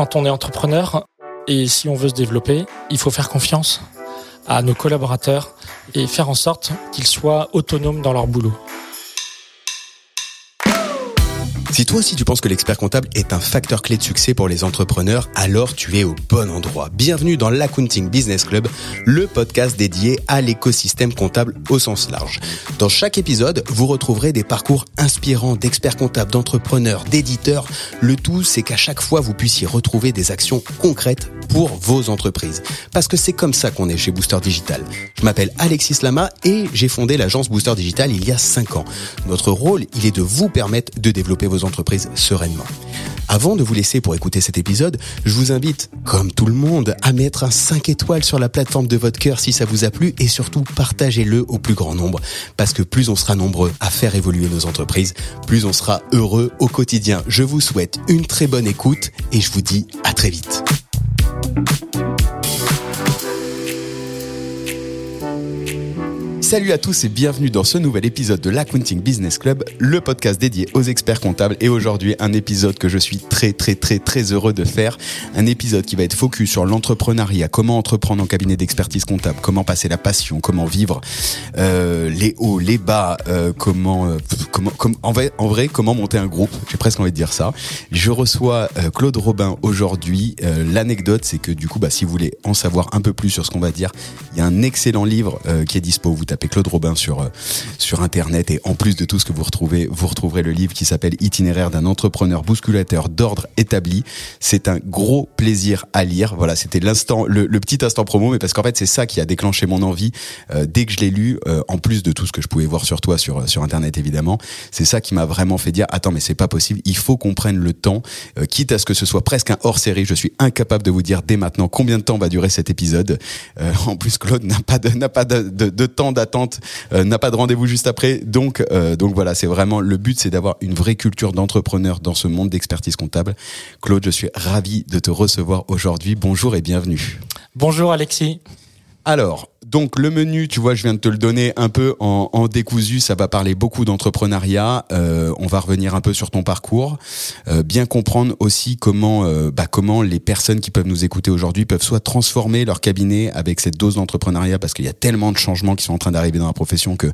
quand on est entrepreneur et si on veut se développer, il faut faire confiance à nos collaborateurs et faire en sorte qu'ils soient autonomes dans leur boulot. Si toi aussi tu penses que l'expert comptable est un facteur clé de succès pour les entrepreneurs, alors tu es au bon endroit. Bienvenue dans l'Accounting Business Club, le podcast dédié à l'écosystème comptable au sens large. Dans chaque épisode, vous retrouverez des parcours inspirants d'experts comptables, d'entrepreneurs, d'éditeurs. Le tout, c'est qu'à chaque fois, vous puissiez retrouver des actions concrètes pour vos entreprises. Parce que c'est comme ça qu'on est chez Booster Digital. Je m'appelle Alexis Lama et j'ai fondé l'agence Booster Digital il y a 5 ans. Notre rôle, il est de vous permettre de développer vos entreprises sereinement. Avant de vous laisser pour écouter cet épisode, je vous invite, comme tout le monde, à mettre un 5 étoiles sur la plateforme de votre cœur si ça vous a plu et surtout partagez-le au plus grand nombre parce que plus on sera nombreux à faire évoluer nos entreprises, plus on sera heureux au quotidien. Je vous souhaite une très bonne écoute et je vous dis à très vite. Salut à tous et bienvenue dans ce nouvel épisode de l'Accounting Business Club, le podcast dédié aux experts comptables. Et aujourd'hui, un épisode que je suis très très très très heureux de faire. Un épisode qui va être focus sur l'entrepreneuriat, comment entreprendre en cabinet d'expertise comptable, comment passer la passion, comment vivre euh, les hauts, les bas, euh, comment, euh, en, vrai, en vrai, comment monter un groupe. J'ai presque envie de dire ça. Je reçois Claude Robin aujourd'hui. L'anecdote, c'est que du coup, bah, si vous voulez en savoir un peu plus sur ce qu'on va dire, il y a un excellent livre qui est dispo. Vous tapez Claude Robin sur, euh, sur Internet et en plus de tout ce que vous retrouvez, vous retrouverez le livre qui s'appelle Itinéraire d'un entrepreneur bousculateur d'ordre établi. C'est un gros plaisir à lire. Voilà, c'était l'instant, le, petit instant promo, mais parce qu'en fait c'est ça qui a déclenché mon envie euh, dès que je l'ai lu, euh, en plus de tout ce que je pouvais voir sur toi sur sur Internet évidemment. C'est ça qui m'a vraiment fait dire attends mais c'est pas possible, il faut qu'on prenne le temps, quitte à ce que ce soit presque un hors série. Je suis incapable de vous dire dès maintenant combien de temps va durer cet épisode. en plus Claude n'a pas de n'a pas de, de, temps d'attente euh, n'a pas de rendez-vous juste après. Donc, euh, donc voilà, c'est vraiment le but, c'est d'avoir une vraie culture d'entrepreneur dans ce monde d'expertise comptable. Claude, je suis ravi de te recevoir aujourd'hui. Bonjour et bienvenue. Bonjour Alexis. Alors, donc le menu, tu vois, je viens de te le donner un peu en, décousu. Ça va parler beaucoup d'entrepreneuriat. Euh, on va revenir un peu sur ton parcours, euh, bien comprendre aussi comment, euh, bah, comment les personnes qui peuvent nous écouter aujourd'hui peuvent soit transformer leur cabinet avec cette dose d'entrepreneuriat, parce qu'il y a tellement de changements qui sont en train d'arriver dans la profession que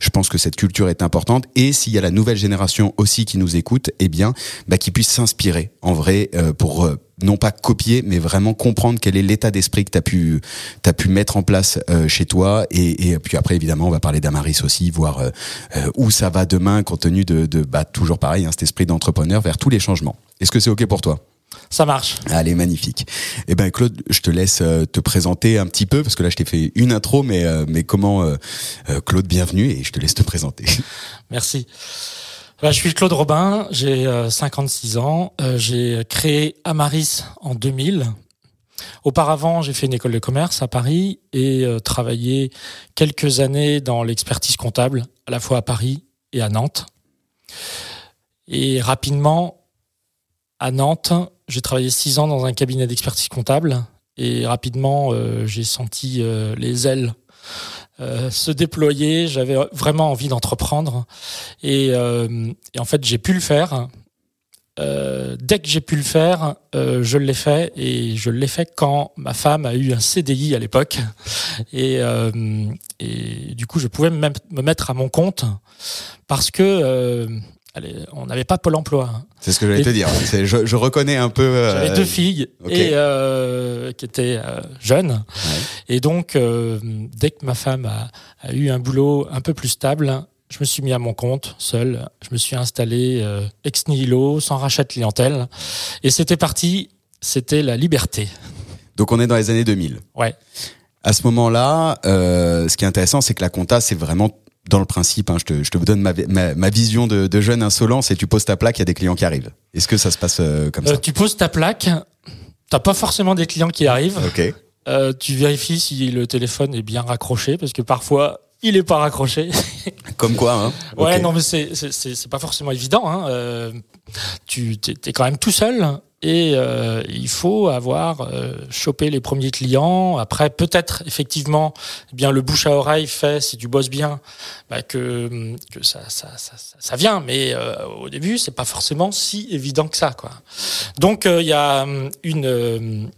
je pense que cette culture est importante. Et s'il y a la nouvelle génération aussi qui nous écoute, eh bien, bah, qui puisse s'inspirer en vrai pour non pas copier, mais vraiment comprendre quel est l'état d'esprit que tu as pu, as pu mettre en place euh, chez toi. Et, et, puis après, évidemment, on va parler d'Amaris aussi, voir euh, euh, où ça va demain, compte tenu de, de bah, toujours pareil, hein, cet esprit d'entrepreneur vers tous les changements. Est-ce que c'est OK pour toi? Ça marche. Allez, magnifique. Eh ben Claude, je te laisse te présenter un petit peu parce que là je t'ai fait une intro, mais mais comment Claude, bienvenue et je te laisse te présenter. Merci. Bah, je suis Claude Robin, j'ai 56 euh, ans. Euh, j'ai créé Amaris en 2000. Auparavant, j'ai fait une école de commerce à Paris et euh, travaillé quelques années dans l'expertise comptable, à la fois à Paris et à Nantes. Et rapidement, à Nantes, j'ai travaillé six ans dans un cabinet d'expertise comptable et rapidement, j'ai senti les ailes euh, se déployer. J'avais vraiment envie d'entreprendre. Et, euh, et, en fait, j'ai pu le faire. Euh, dès que j'ai pu le faire, euh, je l'ai fait et je l'ai fait quand ma femme a eu un CDI à l'époque et, et, du coup je pouvais me mettre à mon compte parce que on n'avait pas Pôle emploi. Hein. C'est ce que j'allais te dire. Je, je, reconnais un peu. Euh, J'avais deux filles et euh, qui étaient euh, jeunes. Et donc, dès que ma femme a, a, eu un boulot un peu plus stable, je me suis mis à mon compte, seul. Je me suis installé ex nihilo, sans rachat de clientèle. Et c'était parti. C'était la liberté. Donc, on est dans les années 2000. Ouais. À ce moment-là, ce qui est intéressant, c'est que la compta, c'est vraiment dans le principe, hein, je, te, je te donne ma, ma, vision de, de, jeune insolent, c'est tu poses ta plaque, il y a des clients qui arrivent. Est-ce que ça se passe euh, comme ça euh, Tu poses ta plaque, t'as pas forcément des clients qui arrivent. Ok. Euh, tu vérifies si le téléphone est bien raccroché, parce que parfois il est pas raccroché. Comme quoi, hein Ouais, non, mais c'est pas forcément évident. Hein. Tu t'es es quand même tout seul et euh, il faut avoir euh, chopé les premiers clients. Après, peut-être effectivement, eh bien le bouche à oreille fait si tu bosses bien, bah, que ça vient. Mais euh, au début, c'est pas forcément si évident que ça. Donc il y a une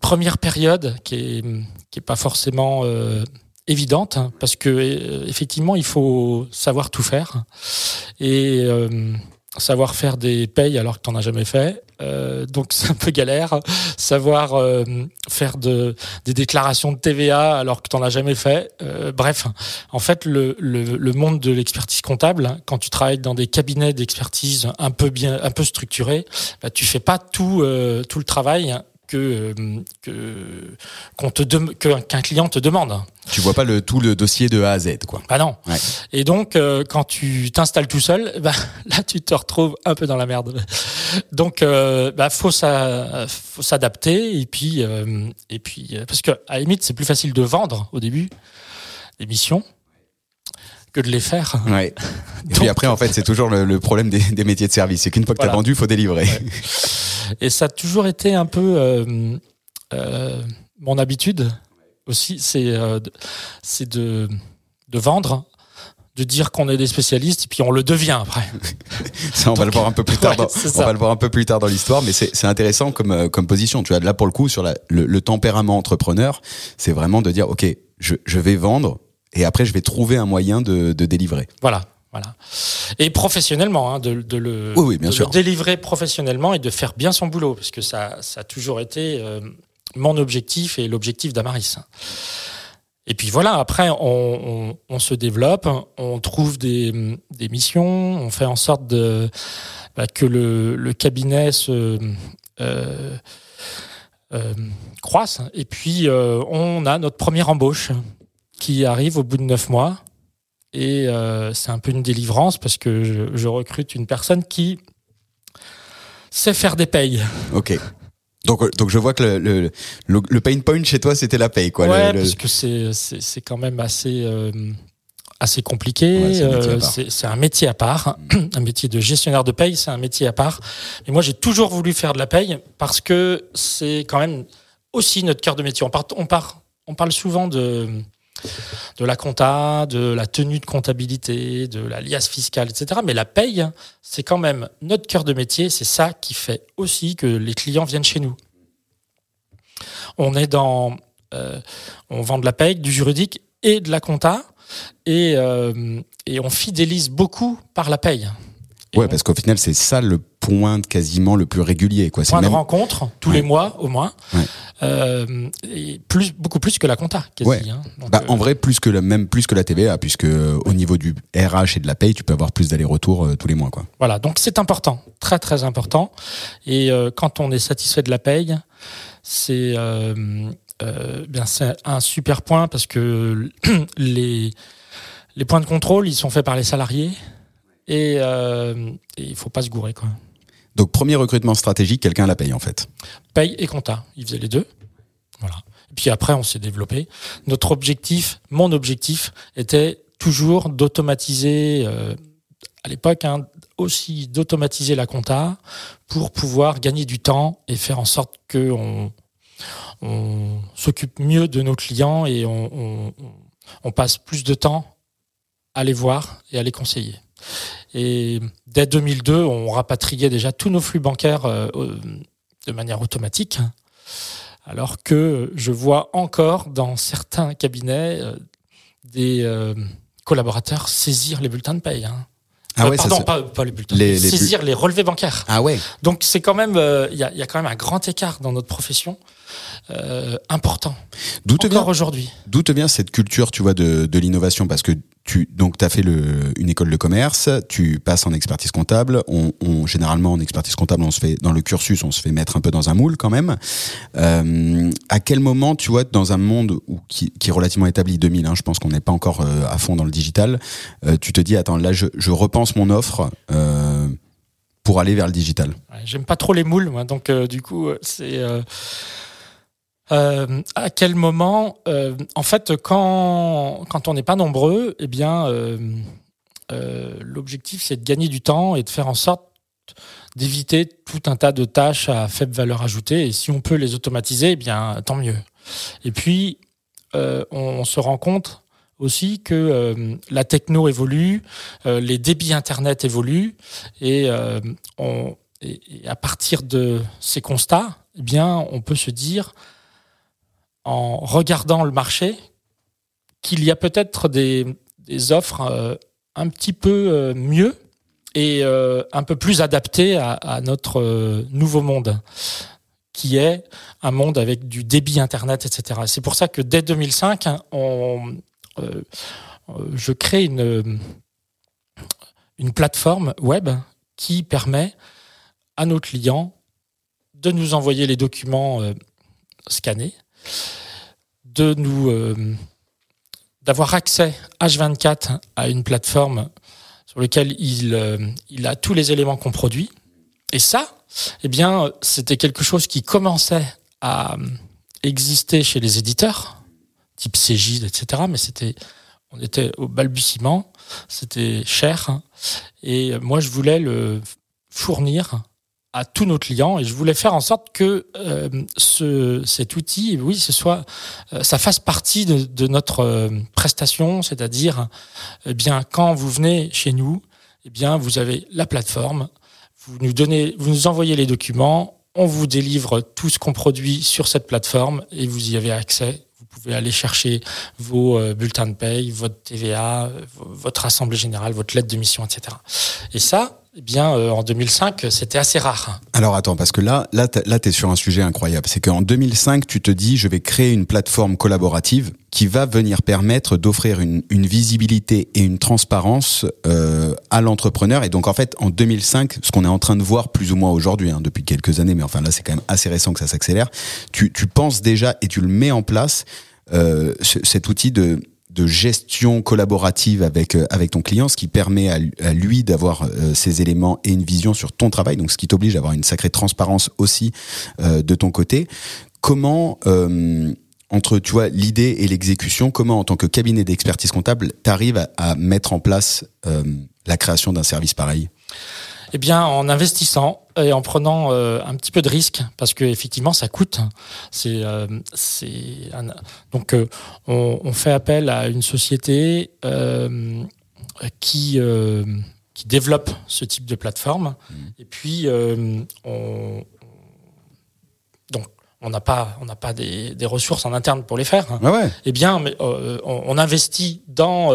première période qui est pas forcément évidente hein, parce que effectivement il faut savoir tout faire et savoir faire des payes alors que tu n'en as jamais fait. Euh, donc c'est un peu galère. Savoir euh, faire de, des déclarations de TVA alors que tu n'en as jamais fait. Euh, bref, en fait, le, le, le monde de l'expertise comptable, quand tu travailles dans des cabinets d'expertise un peu bien, un peu structurés, bah, tu fais pas tout, tout le travail que que qu'on te qu'un client te demande. Tu vois pas le tout le dossier de A à Z quoi. Ah non. Ouais. Et donc euh, quand tu t'installes tout seul, bah, là tu te retrouves un peu dans la merde. Donc euh, bah faut ça faut s'adapter et puis euh, et puis euh, parce que à la limite c'est plus facile de vendre au début des missions que de les faire. Ouais. Et puis après, en fait, c'est toujours le, le problème des, des, métiers de service. C'est qu'une fois que voilà. tu as vendu, il faut délivrer. Ouais. Et ça a toujours été un peu euh, euh, mon habitude aussi, c'est euh, de, de vendre de dire qu'on est des spécialistes et puis on le devient après. ça, on Donc, va le voir un peu plus tard. Ouais, dans, on va le voir un peu plus tard dans l'histoire, mais c'est intéressant comme comme position. Tu vois, là pour le coup sur la, le, le tempérament entrepreneur, c'est vraiment de dire ok, je, je vais vendre et après je vais trouver un moyen de, de délivrer. Voilà. Voilà. Et professionnellement, hein, de, de, le, oui, oui, bien de sûr. le délivrer professionnellement et de faire bien son boulot, parce que ça, ça a toujours été euh, mon objectif et l'objectif d'Amaris. Et puis voilà, après, on, on, on, se développe, on trouve des, des, missions, on fait en sorte de, bah, que le, le, cabinet se euh, euh, croisse. Et puis, euh, on a notre première embauche qui arrive au bout de neuf mois. Et euh, c'est un peu une délivrance parce que je, je, recrute une personne qui sait faire des payes. Ok. Donc, donc je vois que le, le, le, le pain point chez toi, c'était la paye. Quoi. Ouais, parce que c'est quand même assez, euh, assez compliqué. Ouais, c'est un, métier à part. un métier de gestionnaire de paye, c'est un métier à part. Et moi, j'ai toujours voulu faire de la paye parce que c'est quand même aussi notre cœur de métier. On, part, on, part, on parle souvent de de la compta, de la tenue de comptabilité, de la liasse fiscale, etc. Mais la paye, c'est quand même notre cœur de métier. C'est ça qui fait aussi que les clients viennent chez nous. On est dans, euh, on vend de la paye, du juridique et de la compta, et, euh, et on fidélise beaucoup par la paye. Ouais, parce qu'au final, c'est ça le point quasiment le plus régulier. Quoi. Point même... de rencontre, tous ouais. les mois au moins. Ouais. Euh, et plus, beaucoup plus que la compta, quasi. Ouais. Hein. Donc, bah, euh... En vrai, plus que la, même plus que la TVA, puisque euh, au niveau du RH et de la paye, tu peux avoir plus d'allers-retours tous les mois. Quoi. Voilà, donc c'est important, très très important. Et quand on est satisfait de la paye, c'est bien c'est un super point parce que les les points de contrôle, ils sont faits par les salariés et, euh, et il faut pas se gourer quoi. Donc premier recrutement stratégique, quelqu'un la paye en fait. Paye et compta, il faisait les deux. Voilà. Et puis après on s'est développé. Notre objectif, mon objectif était toujours d'automatiser euh, à l'époque hein, aussi d'automatiser la compta pour pouvoir gagner du temps et faire en sorte que on, on s'occupe mieux de nos clients et on, on, on passe plus de temps à les voir et à les conseiller. Et dès 2002, on rapatriait déjà tous nos flux bancaires euh, de manière automatique, alors que je vois encore dans certains cabinets euh, des euh, collaborateurs saisir les bulletins de paye. Hein. Ah ouais, pardon, ça, pas, pas, les bulletins, les, les saisir les relevés bancaires. Ah ouais. Donc c'est quand même, il euh, y, a, y, a, quand même un grand écart dans notre profession. Euh, important. D'où te vient aujourd'hui D'où te vient cette culture, tu vois, de, de l'innovation? Parce que tu donc as fait une école de commerce, tu passes en expertise comptable. On, généralement en expertise comptable, on se fait dans le cursus, on se fait mettre un peu dans un moule quand même. Euh, à quel moment, tu vois, dans un monde qui, est relativement établi 2000, hein, je pense qu'on n'est pas encore euh, à fond dans le digital, euh, tu te dis attends là je, repense mon offre pour aller vers le digital? J'aime pas trop les moules, donc du coup c'est euh, à quel moment, euh, en fait, quand, quand on n'est pas nombreux, eh bien, euh, l'objectif c'est de gagner du temps et de faire en sorte d'éviter tout un tas de tâches à faible valeur ajoutée. Et si on peut les automatiser, eh bien, tant mieux. Et puis, on, se rend compte aussi que la techno évolue, les débits Internet évoluent, et, et, à partir de ces constats, eh bien, on peut se dire, en regardant le marché, qu'il y a peut-être des, offres un petit peu mieux et euh, un peu plus adapté à, notre euh, nouveau monde, qui est un monde avec du débit Internet, etc. C'est pour ça que dès 2005, on, euh, je crée une, une plateforme web qui permet à nos clients de nous envoyer les documents scannés, de nous d'avoir accès H24 à une plateforme sur lequel il, euh, il a tous les éléments qu'on produit. Et ça, eh bien, c'était quelque chose qui commençait à euh, exister chez les éditeurs, type Cégide, etc. Mais c'était, on était au balbutiement, c'était cher. Et moi, je voulais le fournir à tous nos clients et je voulais faire en sorte que euh, ce, cet outil, oui, ce soit, euh, ça fasse partie de, de notre euh, prestation, c'est-à-dire, eh bien, quand vous venez chez nous, eh bien, vous avez la plateforme, vous nous donnez, vous nous envoyez les documents, on vous délivre tout ce qu'on produit sur cette plateforme et vous y avez accès. Pouvez aller chercher vos bulletins de paye, votre TVA, votre assemblée générale, votre lettre de mission, etc. Et ça, eh bien, euh, en 2005, c'était assez rare. Alors attends, parce que là, là, là, t'es sur un sujet incroyable. C'est qu'en 2005, tu te dis, je vais créer une plateforme collaborative qui va venir permettre d'offrir une, une, visibilité et une transparence euh, à l'entrepreneur. Et donc en fait, en 2005, ce qu'on est en train de voir plus ou moins aujourd'hui, hein, depuis quelques années, mais enfin là, c'est quand même assez récent que ça s'accélère. Tu, tu penses déjà et tu le mets en place euh, cet outil de gestion collaborative avec euh, avec ton client, ce qui permet à, lui d'avoir euh, ces éléments et une vision sur ton travail, donc ce qui t'oblige à avoir une sacrée transparence aussi euh, de ton côté. Comment entre tu vois l'idée et l'exécution, comment en tant que cabinet d'expertise comptable, tu arrives à, à, mettre en place la création d'un service pareil? Eh bien, en investissant et en prenant euh, un petit peu de risque, parce que effectivement, ça coûte. C'est, euh, donc euh, on, fait appel à une société qui qui développe ce type de plateforme. Mmh. Et puis, on, donc on n'a pas, on n'a pas des, des, ressources en interne pour les faire. Ah ouais. Eh bien, on, on, investit dans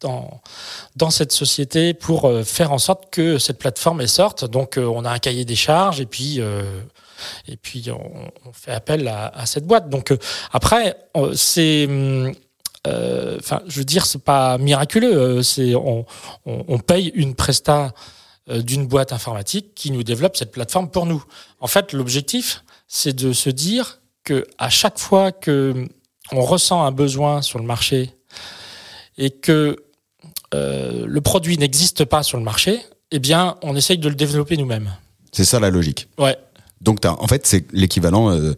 dans, cette société pour euh, faire en sorte que cette plateforme sorte. Donc euh, on a un cahier des charges et puis euh, et puis on, fait appel à, cette boîte. Donc après c'est enfin je veux dire c'est pas miraculeux. C'est on, on, on, paye une presta d'une boîte informatique qui nous développe cette plateforme pour nous. En fait l'objectif c'est de se dire que à chaque fois que on ressent un besoin sur le marché et que euh, le produit n'existe pas sur le marché, eh bien, on essaye de le développer nous-mêmes. C'est ça la logique. Ouais. Donc, en fait, c'est l'équivalent euh,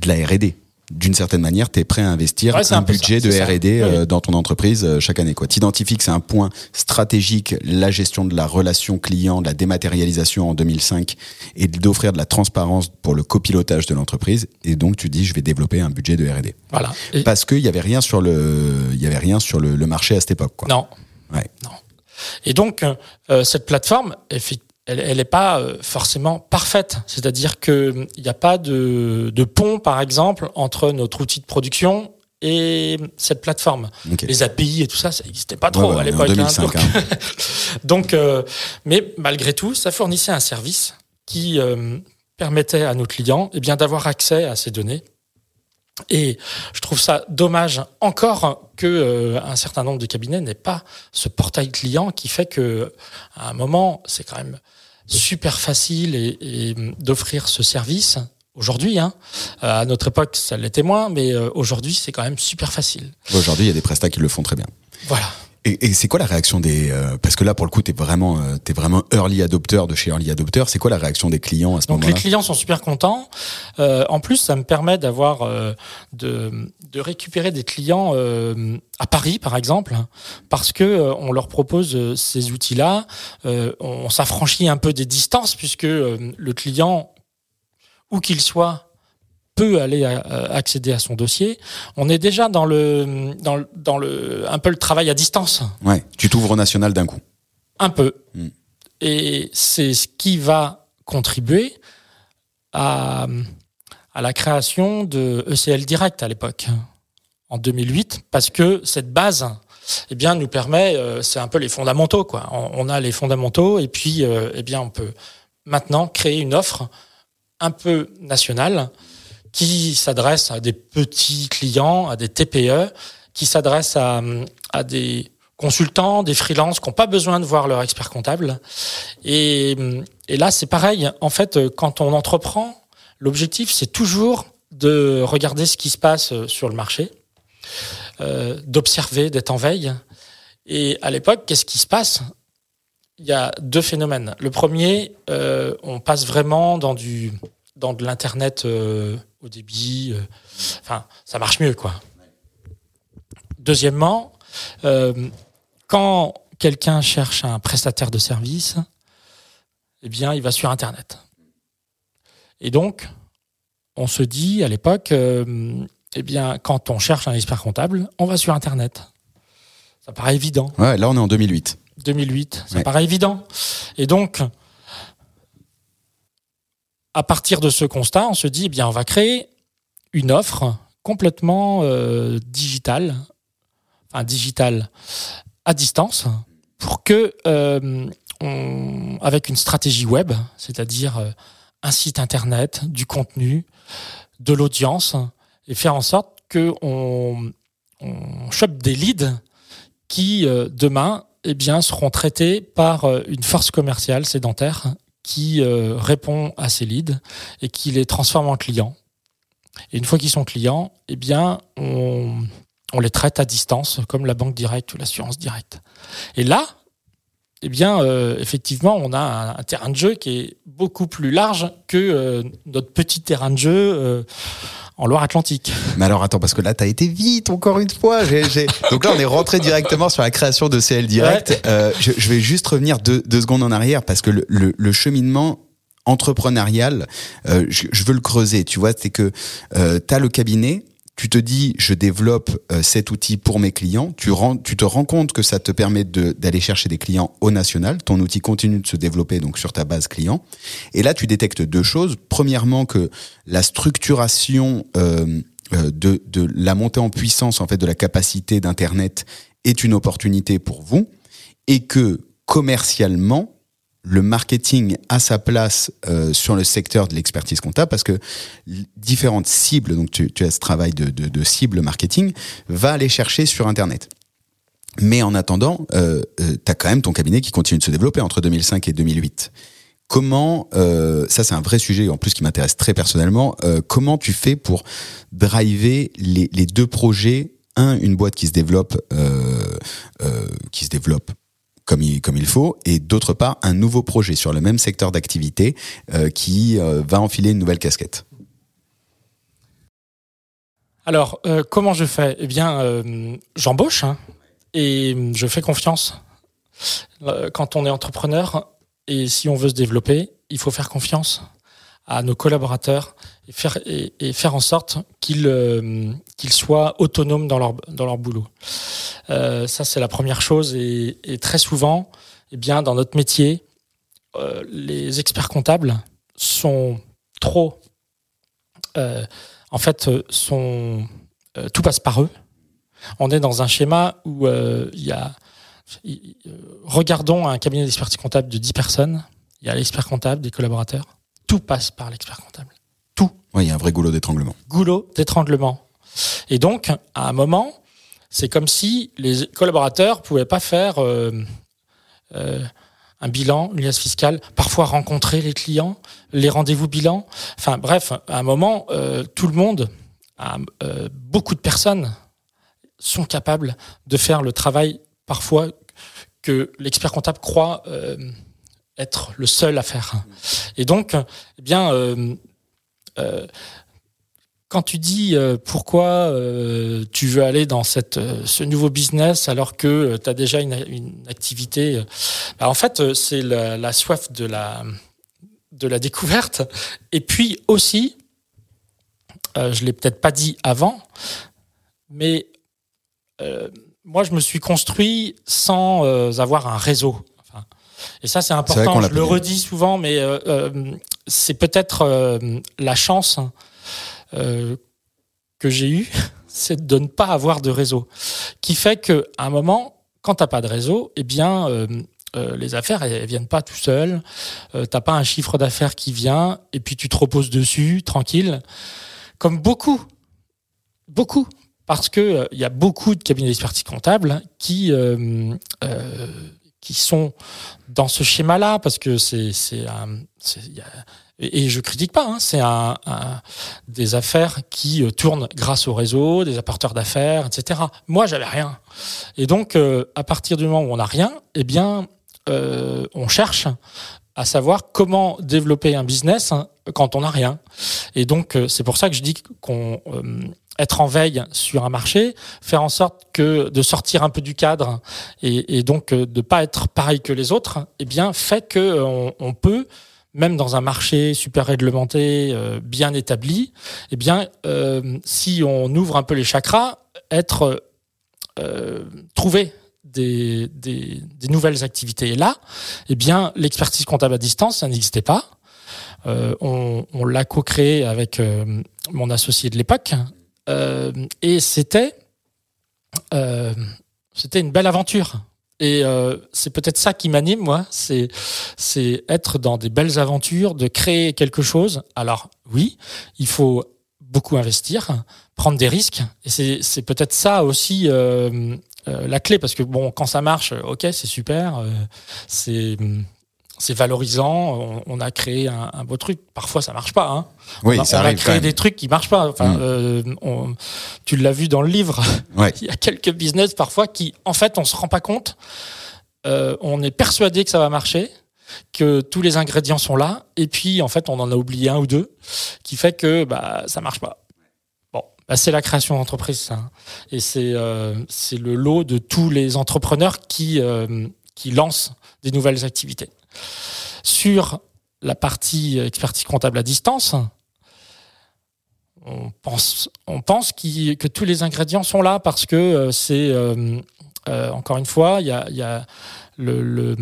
de la R&D. D'une certaine manière, tu es prêt à investir un, budget de R&D euh, dans ton entreprise chaque année. Tu identifies que c'est un point stratégique, la gestion de la relation client, de la dématérialisation en 2005 et d'offrir de la transparence pour le copilotage de l'entreprise. Et donc, tu dis, je vais développer un budget de R&D. Voilà. Parce qu'il y avait rien sur le, il y avait rien sur le, le marché à cette époque. Quoi. Non, non. Et donc, euh, cette plateforme, elle n'est pas euh, forcément parfaite. C'est-à-dire qu'il n'y a pas de, pont, par exemple, entre notre outil de production et cette plateforme. Les API et tout ça, ça n'existait pas trop à l'époque. Hein, donc, hein. euh, mais malgré tout, ça fournissait un service qui permettait à nos clients eh bien d'avoir accès à ces données et je trouve ça dommage encore que euh, un certain nombre de cabinets n'aient pas ce portail client qui fait que à un moment c'est quand même super facile et, d'offrir ce service aujourd'hui. Hein. Euh, à notre époque ça l'était moins, mais euh, aujourd'hui c'est quand même super facile. Aujourd'hui il y a des prestats qui le font très bien. Voilà. Et, et c'est quoi la réaction des euh, parce que là pour le coup t'es vraiment euh, t'es vraiment early adopter de chez early adopter. C'est quoi la réaction des clients à ce Donc moment-là? les clients sont super contents. Euh, en plus, ça me permet d'avoir euh, de, de récupérer des clients euh, à Paris, par exemple, parce que euh, on leur propose ces outils-là. Euh, on s'affranchit un peu des distances puisque le client, où qu'il soit, peut aller à- à accéder à son dossier. On est déjà dans le dans, le- dans le un peu le travail à distance. Ouais, tu t'ouvres au national d'un coup. Un peu. Mm. Et c'est ce qui va contribuer à, à la création de ECL Direct à l'époque, en 2008, parce que cette base eh bien, nous permet, euh, c'est un peu les fondamentaux. Quoi. On, on a les fondamentaux et puis euh, eh bien, on peut maintenant créer une offre un peu nationale qui s'adresse à des petits clients, à des TPE, qui s'adresse à, à des consultants, des freelances qui n'ont pas besoin de voir leur expert comptable. Et, et là, c'est pareil. En fait, quand on entreprend, l'objectif, c'est toujours de regarder ce qui se passe sur le marché, euh, d'observer, d'être en veille. Et à l'époque, qu'est-ce qui se passe? Il y a deux phénomènes. Le premier, euh, on passe vraiment dans du dans de l'internet euh, au débit. euh, Enfin, ça marche mieux, quoi. Deuxièmement, euh, quand quelqu'un cherche un prestataire de service, eh bien, il va sur Internet. Et donc, on se dit à l'époque, euh, eh bien, quand on cherche un expert comptable, on va sur Internet. Ça paraît évident. Ouais, là on est en 2008. 2008, ça Ouais. paraît évident. Et donc, à partir de ce constat, on se dit, eh bien, on va créer une offre complètement euh, digitale, enfin digitale à distance, pour que, euh, avec une stratégie web, c'est-à-dire euh, un site internet, du contenu, de l'audience, et faire en sorte que on, chope des leads qui demain eh bien, seront traités par une force commerciale sédentaire qui euh, répond à ces leads et qui les transforme en clients. Et une fois qu'ils sont clients, eh bien, on, on les traite à distance, comme la banque directe ou l'assurance directe. Et là, eh bien, euh, effectivement, on a un, un terrain de jeu qui est beaucoup plus large que euh, notre petit terrain de jeu euh, en Loire-Atlantique. Mais alors attends, parce que là, t'as été vite encore une fois. J'ai- j'ai- Donc là, on est rentré directement sur la création de CL Direct. Ouais. Euh, je, je vais juste revenir deux, deux secondes en arrière parce que le, le, le cheminement entrepreneurial, euh, je, je veux le creuser. Tu vois, c'est que euh, t'as le cabinet. Tu te dis, je développe euh, cet outil pour mes clients. Tu, te rends compte que ça te permet d'aller chercher des clients au national. Ton outil continue de se développer donc sur ta base client. Et là, tu détectes deux choses. Premièrement, que la structuration euh, euh, de, de la montée en puissance en fait de la capacité d'internet est une opportunité pour vous et que commercialement le marketing a sa place euh, sur le secteur de l'expertise comptable parce que différentes cibles, donc tu, tu as ce travail de, de, de cible marketing, va aller chercher sur Internet. Mais en attendant, euh, euh, tu as quand même ton cabinet qui continue de se développer entre 2005 et 2008. Comment, euh, ça c'est un vrai sujet en plus qui m'intéresse très personnellement, euh, comment tu fais pour driver les, les deux projets? Un, une boîte qui se développe, euh, euh, qui se développe comme il, comme il faut, et d'autre part, un nouveau projet sur le même secteur d'activité euh, qui euh, va enfiler une nouvelle casquette. Alors, euh, comment je fais? Eh bien, euh, j'embauche hein, et je fais confiance. Euh, Quand on est entrepreneur et si on veut se développer, il faut faire confiance à nos collaborateurs et faire, et, et faire en sorte qu'ils euh, qu'ils soient autonomes dans leur, dans leur boulot. Euh, ça, c'est la première chose. Et, et très souvent, eh bien, dans notre métier, euh, les experts comptables sont trop... euh, en fait, euh, sont, euh, tout passe par eux. On est dans un schéma où il y a. regardons un cabinet d'expertise comptable de 10 personnes. Il y a l'expert comptable, des collaborateurs. Tout passe par l'expert comptable. Oui, il y a un vrai goulot d'étranglement. Goulot d'étranglement. Et donc, à un moment, c'est comme si les collaborateurs pouvaient pas faire euh, euh, un bilan, une liasse fiscale, parfois rencontrer les clients, les rendez-vous bilan. Enfin bref, à un moment, euh, tout le monde, à- euh, beaucoup de personnes sont capables de faire le travail parfois que l'expert comptable croit euh, être le seul à faire. Et donc, eh bien, euh, euh, quand tu dis pourquoi tu veux aller dans cette, ce nouveau business alors que tu as déjà une, activité, bah, en fait, c'est la, la, soif de la, de la découverte. Et puis aussi, je l'ai peut-être pas dit avant, mais moi, je me suis construit sans euh, avoir un réseau. et ça, c'est important. Je le redis souvent, mais euh, euh, c'est peut-être la chance que j'ai eue, c'est de ne pas avoir de réseau, qui fait qu'à un moment, quand t'as pas de réseau, eh bien, les affaires, elles, viennent pas tout seules. t'as pas un chiffre d'affaires qui vient, et puis tu te reposes dessus, tranquille, comme beaucoup, beaucoup. Parce que euh, il y a beaucoup de cabinets d'expertise comptable qui euh, euh, qui sont dans ce schéma-là parce que c'est c'est et je critique pas, hein, c'est un, des affaires qui euh, tournent grâce au réseau, des apporteurs d'affaires, etc. Moi, j'avais rien, et donc à partir du moment où on n'a rien, eh bien, euh, on cherche à savoir comment développer un business hein, quand on n'a rien. Et donc, c'est pour ça que je dis qu'on être en veille sur un marché, faire en sorte que de sortir un peu du cadre et, donc euh, de pas être pareil que les autres, eh bien fait que euh, on, peut même dans un marché super réglementé, euh, bien établi, eh bien si on ouvre un peu les chakras, être trouver des, des, des, nouvelles activités. Et là, eh bien l'expertise comptable à distance, ça n'existait pas. on, on l'a co-créé avec mon associé de l'époque, euh, et c'était euh, c'était une belle aventure. Et euh, c'est peut-être ça qui m'anime, moi, c'est c'est être dans des belles aventures, de créer quelque chose. Alors oui, il faut beaucoup investir, prendre des risques, et c'est peut-être ça aussi euh, la clé, parce que bon, quand ça marche, ok, c'est super, c'est c'est valorisant. On, a créé un, beau truc. Parfois, ça marche pas. Hein. Oui, on a, ça on a créé des trucs qui marchent pas. Enfin, mm. euh, tu l'as vu dans le livre. Il y a quelques business parfois qui, en fait, on se rend pas compte. Euh, on est persuadé que ça va marcher, que tous les ingrédients sont là, et puis en fait, on en a oublié un ou deux, qui fait que bah ça marche pas. Bon, bah, c'est la création d'entreprise, ça. Hein. Et c'est euh, c'est le lot de tous les entrepreneurs qui qui lancent des nouvelles activités. Sur la partie expertise comptable à distance, on pense, que tous les ingrédients sont là parce que euh, c'est, euh, euh, encore une fois, il y a, le,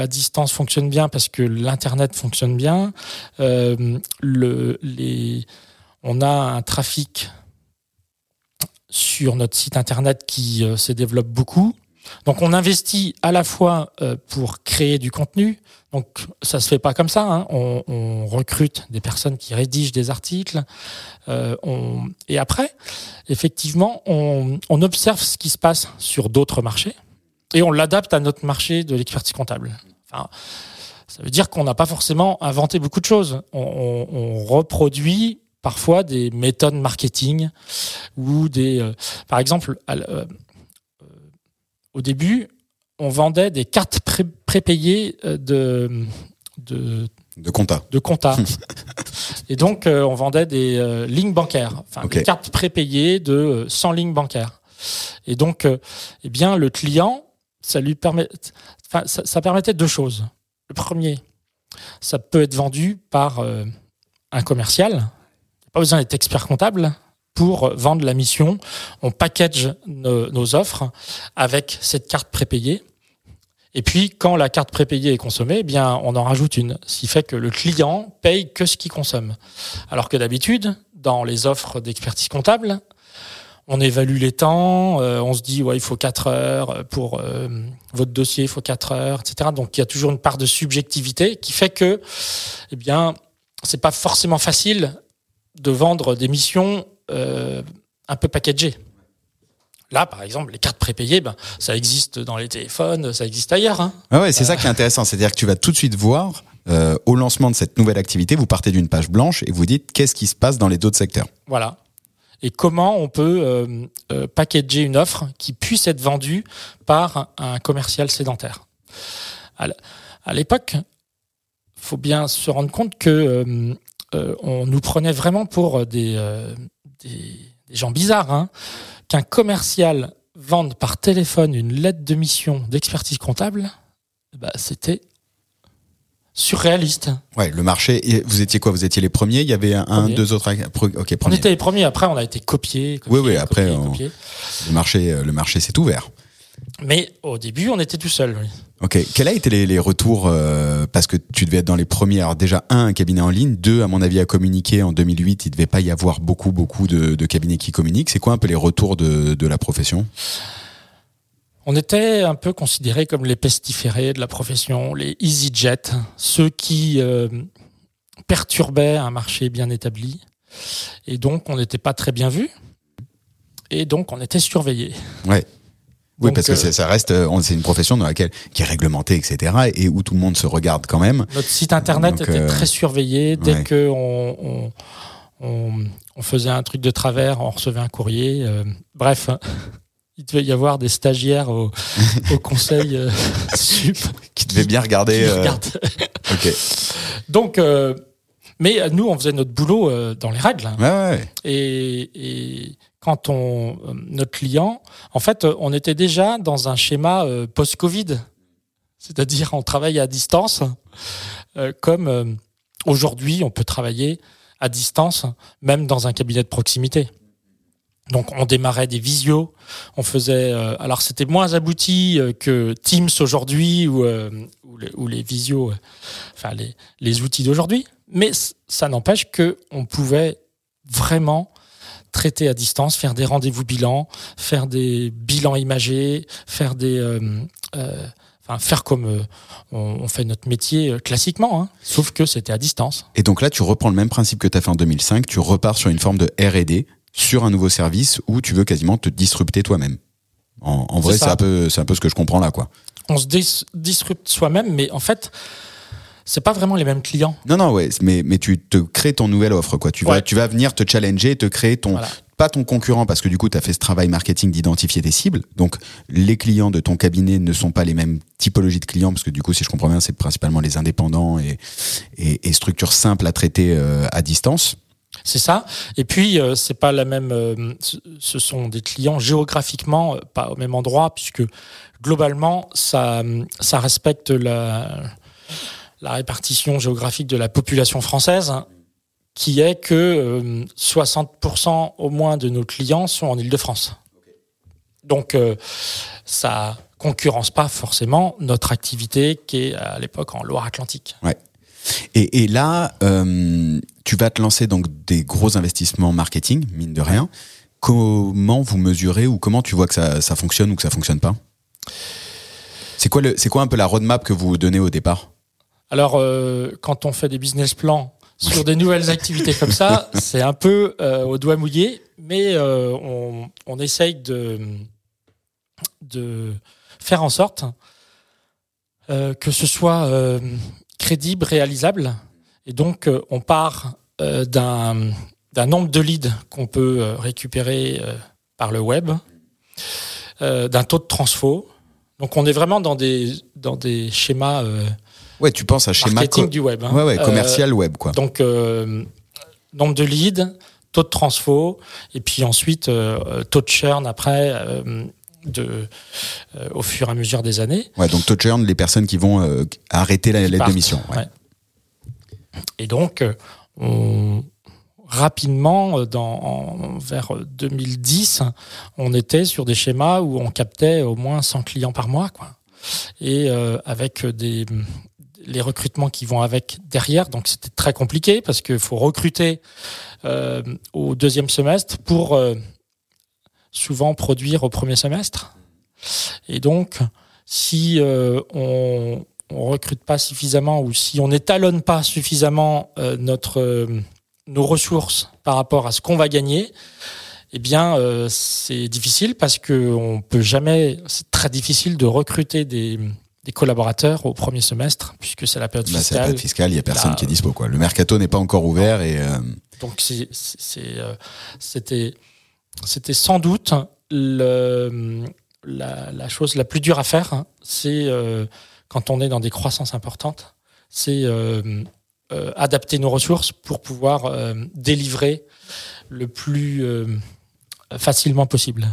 à distance fonctionne bien parce que l'internet fonctionne bien. on a un trafic sur notre site internet qui se développe beaucoup. Donc on investit à la fois euh, pour créer du contenu, donc ça se fait pas comme ça. Hein. On, recrute des personnes qui rédigent des articles, euh, et après, effectivement, on, observe ce qui se passe sur d'autres marchés et on l'adapte à notre marché de l'expertise comptable. Ça veut dire qu'on n'a pas forcément inventé beaucoup de choses. On, reproduit parfois des méthodes marketing ou des, euh, par exemple, au début, on vendait des cartes prépayées euh, de, de de compta. De compta. et donc, euh, on vendait des euh, lignes bancaires, enfin des cartes prépayées de 100 lignes bancaires. Et donc, eh bien, le client, ça lui permet, ça, permettait deux choses. Le premier, ça peut être vendu par un commercial. Pas besoin d'être expert comptable pour vendre la mission. On package nos, offres avec cette carte prépayée. Et puis, quand la carte prépayée est consommée, eh bien, on en rajoute une, ce qui fait que le client paye que ce qu'il consomme. Alors que d'habitude, dans les offres d'expertise comptable, on évalue les temps, euh, on se dit ouais il faut 4 heures pour euh, votre dossier, il faut 4 heures, etc. Donc il y a toujours une part de subjectivité qui fait que, eh bien, c'est pas forcément facile de vendre des missions euh, un peu packagé. Là, par exemple, les cartes prépayées, ben, ça existe dans les téléphones, ça existe ailleurs. Hein. Ah ouais, c'est ça qui est intéressant. C'est-à-dire que tu vas tout de suite voir, euh, au lancement de cette nouvelle activité, vous partez d'une page blanche et vous dites qu'est-ce qui se passe dans les autres secteurs? Voilà. et comment on peut euh, euh, packager une offre qui puisse être vendue par un commercial sédentaire? À l'époque, faut bien se rendre compte que on nous prenait vraiment pour des, des, gens bizarres, hein, qu'un commercial vende par téléphone une lettre de mission d'expertise comptable, bah, c'était surréaliste. Ouais, le marché. Vous étiez quoi? Vous étiez les premiers? Il y avait un, deux autres. Ok, On était les premiers. Après, on a été copiés. oui, oui. Après, le marché, euh, le marché s'est ouvert. Mais au début, on était tout seul. Oui. Ok. Quels a été les, retours euh, Parce que tu devais être dans les premiers. Alors déjà, un, un cabinet en ligne. Deux, à mon avis, à communiquer. En 2008, il devait pas y avoir beaucoup, beaucoup de, de cabinets qui communiquent. C'est quoi un peu les retours de, de la profession? On était un peu considérés comme les pestiférés de la profession, les EasyJet, ceux qui euh, perturbaient un marché bien établi. Et donc, on n'était pas très bien vus. Et donc, on était surveillés. Ouais. Oui, parce que euh, ça reste, euh, c'est une profession dans laquelle qui est réglementée, etc., et où tout le monde se regarde quand même. Notre site internet était très surveillé. Dès que on, on, faisait un truc de travers, on recevait un courrier. bref, il devait y avoir des stagiaires au, conseil euh, sup qui devaient bien regarder. Euh, ok. Donc, euh, mais nous, on faisait notre boulot dans les règles. Ouais, ouais. Et, et, quand on notre client, en fait, on était déjà dans un schéma post-Covid, c'est-à-dire on travaille à distance, comme aujourd'hui, on peut travailler à distance, même dans un cabinet de proximité. Donc on démarrait des visios, on faisait euh, alors c'était moins abouti euh, que Teams aujourd'hui ou, euh, ou, les, visios, enfin les, les outils d'aujourd'hui, mais ça n'empêche que on pouvait vraiment traiter à distance, faire des rendez-vous bilans, faire des bilans imagés, faire des enfin faire comme on, fait notre métier classiquement, hein, sauf que c'était à distance. Et donc là, tu reprends le même principe que tu as fait en 2005, tu repars sur une forme de R&D sur un nouveau service où tu veux quasiment te disrupter toi-même. En, vrai, c'est un peu, c'est un peu ce que je comprends là, quoi. On se disrupte soi-même, mais en fait, c'est pas vraiment les mêmes clients. Non, non, ouais, mais, mais tu te crées ton nouvelle offre, quoi. Tu vas, tu vas venir te challenger, te créer ton, pas ton concurrent, parce que du coup, tu as fait ce travail marketing d'identifier tes cibles. Donc, les clients de ton cabinet ne sont pas les mêmes typologies de clients, parce que du coup, si je comprends bien, c'est principalement les indépendants et, et, et structures simples à traiter euh, à distance. C'est ça. Et puis, euh, c'est pas la même. Euh, ce sont des clients géographiquement euh, pas au même endroit, puisque globalement, ça, ça respecte la, la répartition géographique de la population française, qui est que 60% au moins de nos clients sont en Île-de-France. Donc, ça concurrence pas forcément notre activité qui est à l'époque en Loire-Atlantique. Ouais. Et, et là, euh, tu vas te lancer donc des gros investissements marketing, mine de rien. Comment vous mesurez ou comment tu vois que ça, ça fonctionne ou que ça fonctionne pas? C'est quoi, le, quoi un peu la roadmap que vous donnez au départ? Alors, euh, quand on fait des business plans sur des nouvelles activités comme ça, c'est un peu euh, au doigt mouillé, mais euh, on, on, essaye de, de faire en sorte que ce soit crédible, réalisable. Et donc, on part d'un nombre de leads qu'on peut récupérer par le web, d'un taux de transfo. Donc, on est vraiment dans des dans des schémas. Ouais, tu penses à schéma marketing du web. Hein. Ouais, ouais, commercial web, quoi. Donc, nombre de leads, taux de transfo, et puis ensuite taux de churn après de, euh, au fur et à mesure des années. Ouais, donc taux churn, les personnes qui vont euh, arrêter la lettre de mission. Et donc, euh, on, rapidement, dans, vers 2010, on était sur des schémas où on captait au moins 100 clients par mois. Quoi. Et avec des, les recrutements qui vont avec derrière. Donc c'était très compliqué parce qu'il faut recruter au deuxième semestre pour souvent produire au premier semestre. Et donc, si euh, on on recrute pas suffisamment ou si on n'étalonne pas suffisamment euh, notre euh, nos ressources par rapport à ce qu'on va gagner, eh bien c'est difficile parce que on peut jamais. C'est très difficile de recruter des des collaborateurs au premier semestre puisque c'est la période fiscale. Bah, c'est la période fiscale, il y a personne qui est dispo quoi. Le mercato n'est pas encore ouvert et donc c'est c'était c'était sans doute le, la, la, chose la plus dure à faire. Hein. C'est euh, quand on est dans des croissances importantes, c'est euh, euh, adapter nos ressources pour pouvoir délivrer le plus facilement possible.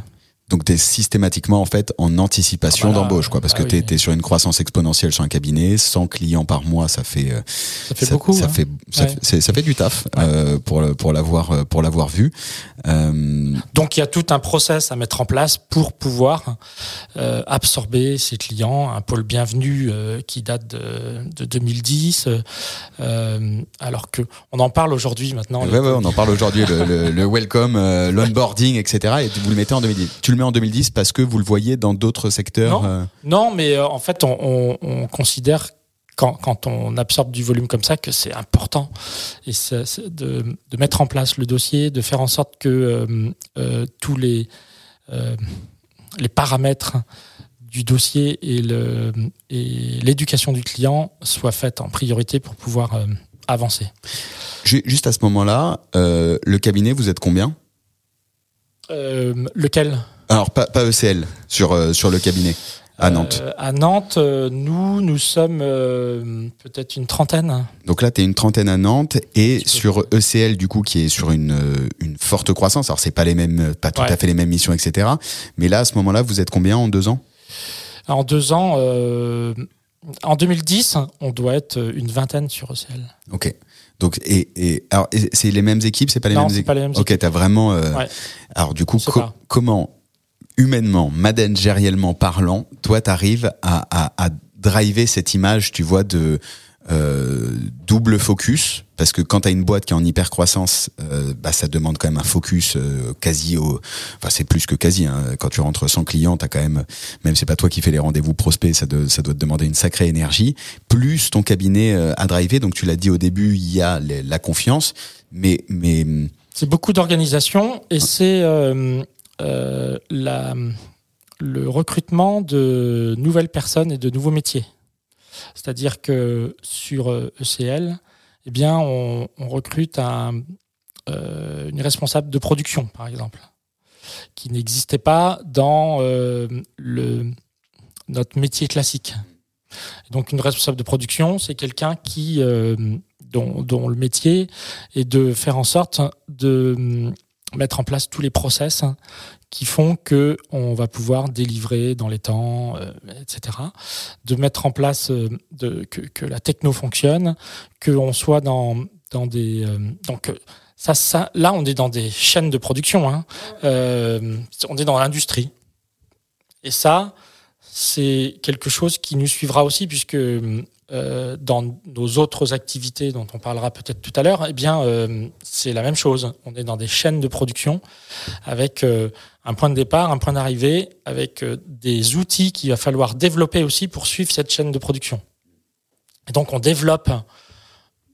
Donc tu es systématiquement en fait en anticipation ah, d'embauche quoi parce ah que tu es, sur une croissance exponentielle sur un cabinet, 100 clients par mois, ça fait euh, ça fait beaucoup ça, fait ça, fait du taf euh, pour pour l'avoir euh, pour l'avoir vu. Euh... Donc il y a tout un process à mettre en place pour pouvoir euh, absorber ces clients, un pôle bienvenu qui date de, de 2010 alors que on en parle aujourd'hui maintenant. Ouais, ouais, on en parle aujourd'hui le, le, le, welcome, l'onboarding etc. et vous le mettez en 2010. Tu le en 2010 parce que vous le voyez dans d'autres secteurs Non, euh non mais euh, en fait, on, considère quand, quand, on absorbe du volume comme ça que c'est important. Et de, de, mettre en place le dossier, de faire en sorte que euh, tous les, les paramètres du dossier et l'éducation du client soient faites en priorité pour pouvoir avancer. Juste à ce moment-là, le cabinet, vous êtes combien? Lequel? Alors, pas, pas ECL sur, euh, sur le cabinet à Nantes euh, À Nantes, euh, nous, nous sommes peut-être une trentaine. Donc là, tu es une trentaine à Nantes et sur ECL, du coup, qui est sur une, une forte croissance. Alors, c'est pas les mêmes, pas tout à fait les mêmes missions, etc. Mais là, à ce moment-là, vous êtes combien en deux ans? En deux ans, en 2010, on doit être une vingtaine sur ECL. Ok. Donc et, et alors c'est les mêmes équipes, c'est pas les mêmes équipes. Pas les mêmes ok, t'as vraiment. Alors du coup, comment humainement, managériellement parlant, toi, tu arrives à, à, driver cette image, tu vois, de euh, double focus? Parce que quand tu as une boîte qui est en hyper croissance euh, bah, ça demande quand même un focus euh, quasi au enfin c'est plus que quasi hein. quand tu rentres sans client tu quand même même c'est pas toi qui fais les rendez-vous prospects ça, ça doit te demander une sacrée énergie. Plus ton cabinet à driver donc tu l'as dit au début il y a la confiance mais mais c'est beaucoup d'organisation et c'est euh, la, le recrutement de nouvelles personnes et de nouveaux métiers. C'est-à-dire que sur ECL, euh, e eh bien, on, recrute euh, une responsable de production, par exemple, qui n'existait pas dans notre métier classique. Donc, une responsable de production, c'est quelqu'un qui dont, dont, le métier est de faire en sorte de mettre en place tous les process qui font que on va pouvoir délivrer dans les temps, euh, etc. De mettre en place euh, de, que, que, la techno fonctionne, que on soit dans dans des euh, donc ça, ça là on est dans des chaînes de production, hein. on est dans l'industrie et ça c'est quelque chose qui nous suivra aussi puisque euh, dans nos autres activités dont on parlera peut-être tout à l'heure, eh bien, euh, c'est la même chose. On est dans des chaînes de production avec euh, un point de départ, un point d'arrivée, avec des outils qu'il va falloir développer aussi pour suivre cette chaîne de production. Et donc, on développe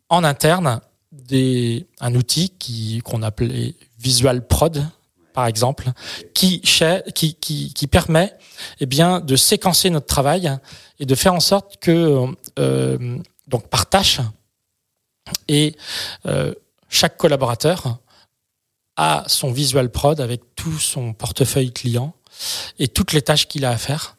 en interne des, un outil qui qu'on appelait Visual Prod, par exemple, qui, qui, qui, qui permet eh bien, de séquencer notre travail et de faire en sorte que, euh, donc par tâche, et euh, chaque collaborateur a son visual prod avec tout son portefeuille client et toutes les tâches qu'il a à faire.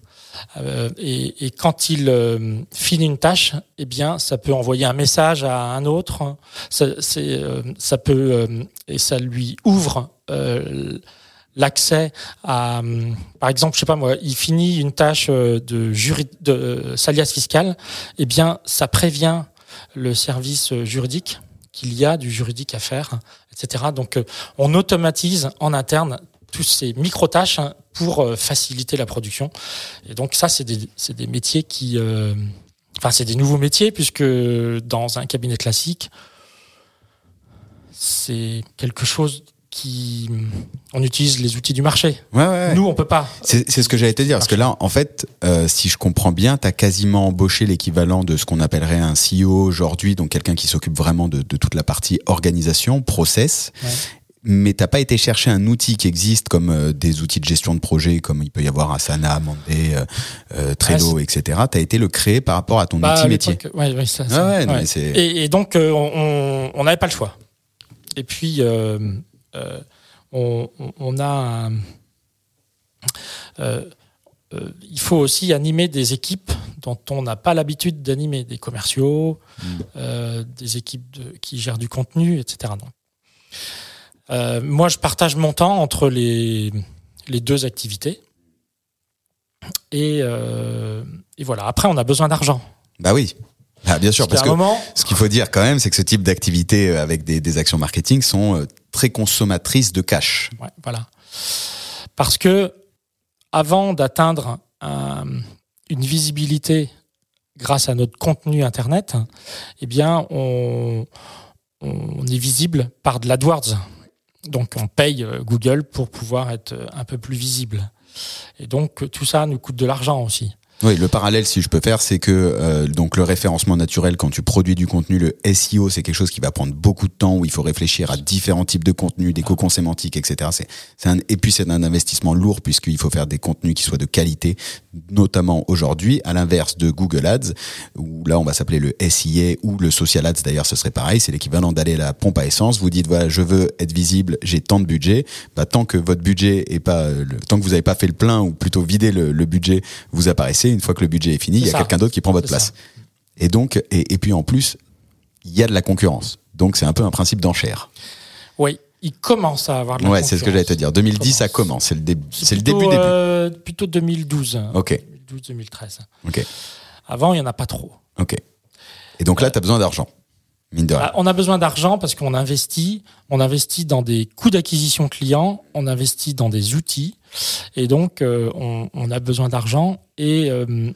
Euh, et, quand il euh, finit une tâche, eh bien, ça peut envoyer un message à un autre. Euh, ça peut et ça lui ouvre l'accès à, par exemple, je sais pas moi, il finit une tâche de jury, de salias fiscal, eh bien, ça prévient le service juridique qu'il y a du juridique à faire, etc. Donc, on automatise en interne tous ces micro-tâches pour euh, faciliter la production. Et donc ça, c'est des, des, métiers qui... Euh, enfin, c'est des nouveaux métiers, puisque dans un cabinet classique, c'est quelque chose qui on utilise les outils du marché. Ouais, ouais, Nous, on peut pas. C'est ce que j'allais te dire, parce que là, en fait, euh, si je comprends bien, tu as quasiment embauché l'équivalent de ce qu'on appellerait un CEO aujourd'hui, donc quelqu'un qui s'occupe vraiment de, de, toute la partie organisation, process, mais t'as pas été chercher un outil qui existe comme euh, des outils de gestion de projet, comme il peut y avoir Asana, Monday, euh, Trello, etc. T'as été le créer par rapport à ton bah, outil métier. Ouais, ouais, ouais, et, donc on n'avait pas le choix. Et puis on, on a euh, euh, il faut aussi animer des équipes dont on n'a pas l'habitude d'animer, des commerciaux, mm. euh, des équipes de, qui gèrent du contenu, etc. Donc, euh, moi, je partage mon temps entre les, les deux activités. Et, euh, et, voilà. Après, on a besoin d'argent. Bah oui. Ah, bien sûr, parce, que moment... ce qu'il faut dire quand même, c'est que ce type d'activité avec des, des, actions marketing sont très consommatrices de cash. Ouais, voilà. Parce que avant d'atteindre une visibilité grâce à notre contenu Internet, eh bien, on, on est visible par de l'AdWords. Donc, on paye euh, Google pour pouvoir être un peu plus visible. Et donc, tout ça nous coûte de l'argent aussi. Oui, le parallèle, si je peux faire, c'est que euh, donc le référencement naturel, quand tu produis du contenu, le SEO, c'est quelque chose qui va prendre beaucoup de temps, où il faut réfléchir à différents types de contenus, des cocons sémantiques, etc. C'est, et puis c'est un investissement lourd puisqu'il faut faire des contenus qui soient de qualité, notamment aujourd'hui, à l'inverse de Google Ads, où là on va s'appeler le SIA ou le Social Ads. D'ailleurs, ce serait pareil, c'est l'équivalent d'aller à la pompe à essence. Vous dites voilà, je veux être visible, j'ai tant de budget. Bah, tant que votre budget est pas, tant que vous n'avez pas fait le plein ou plutôt vidé le, le budget, vous apparaissez une fois que le budget est fini, il y a quelqu'un d'autre qui prend votre place. Et donc, et, puis en plus, il y a de la concurrence. Donc c'est un peu un principe d'enchère. Oui, il commence à avoir de la ouais, c'est ce que j'allais te dire. 2010, ça commence. C'est le, début. C'est le début, euh, plutôt 2012. Ok. 2012-2013. Ok. Avant, il n'y en a pas trop. Ok. Et donc là, tu as besoin d'argent. Mine de rien. Ah, on a besoin d'argent parce qu'on investit. On investit dans des coûts d'acquisition clients. On investit dans des outils. Et donc, euh, on, a besoin d'argent et euh,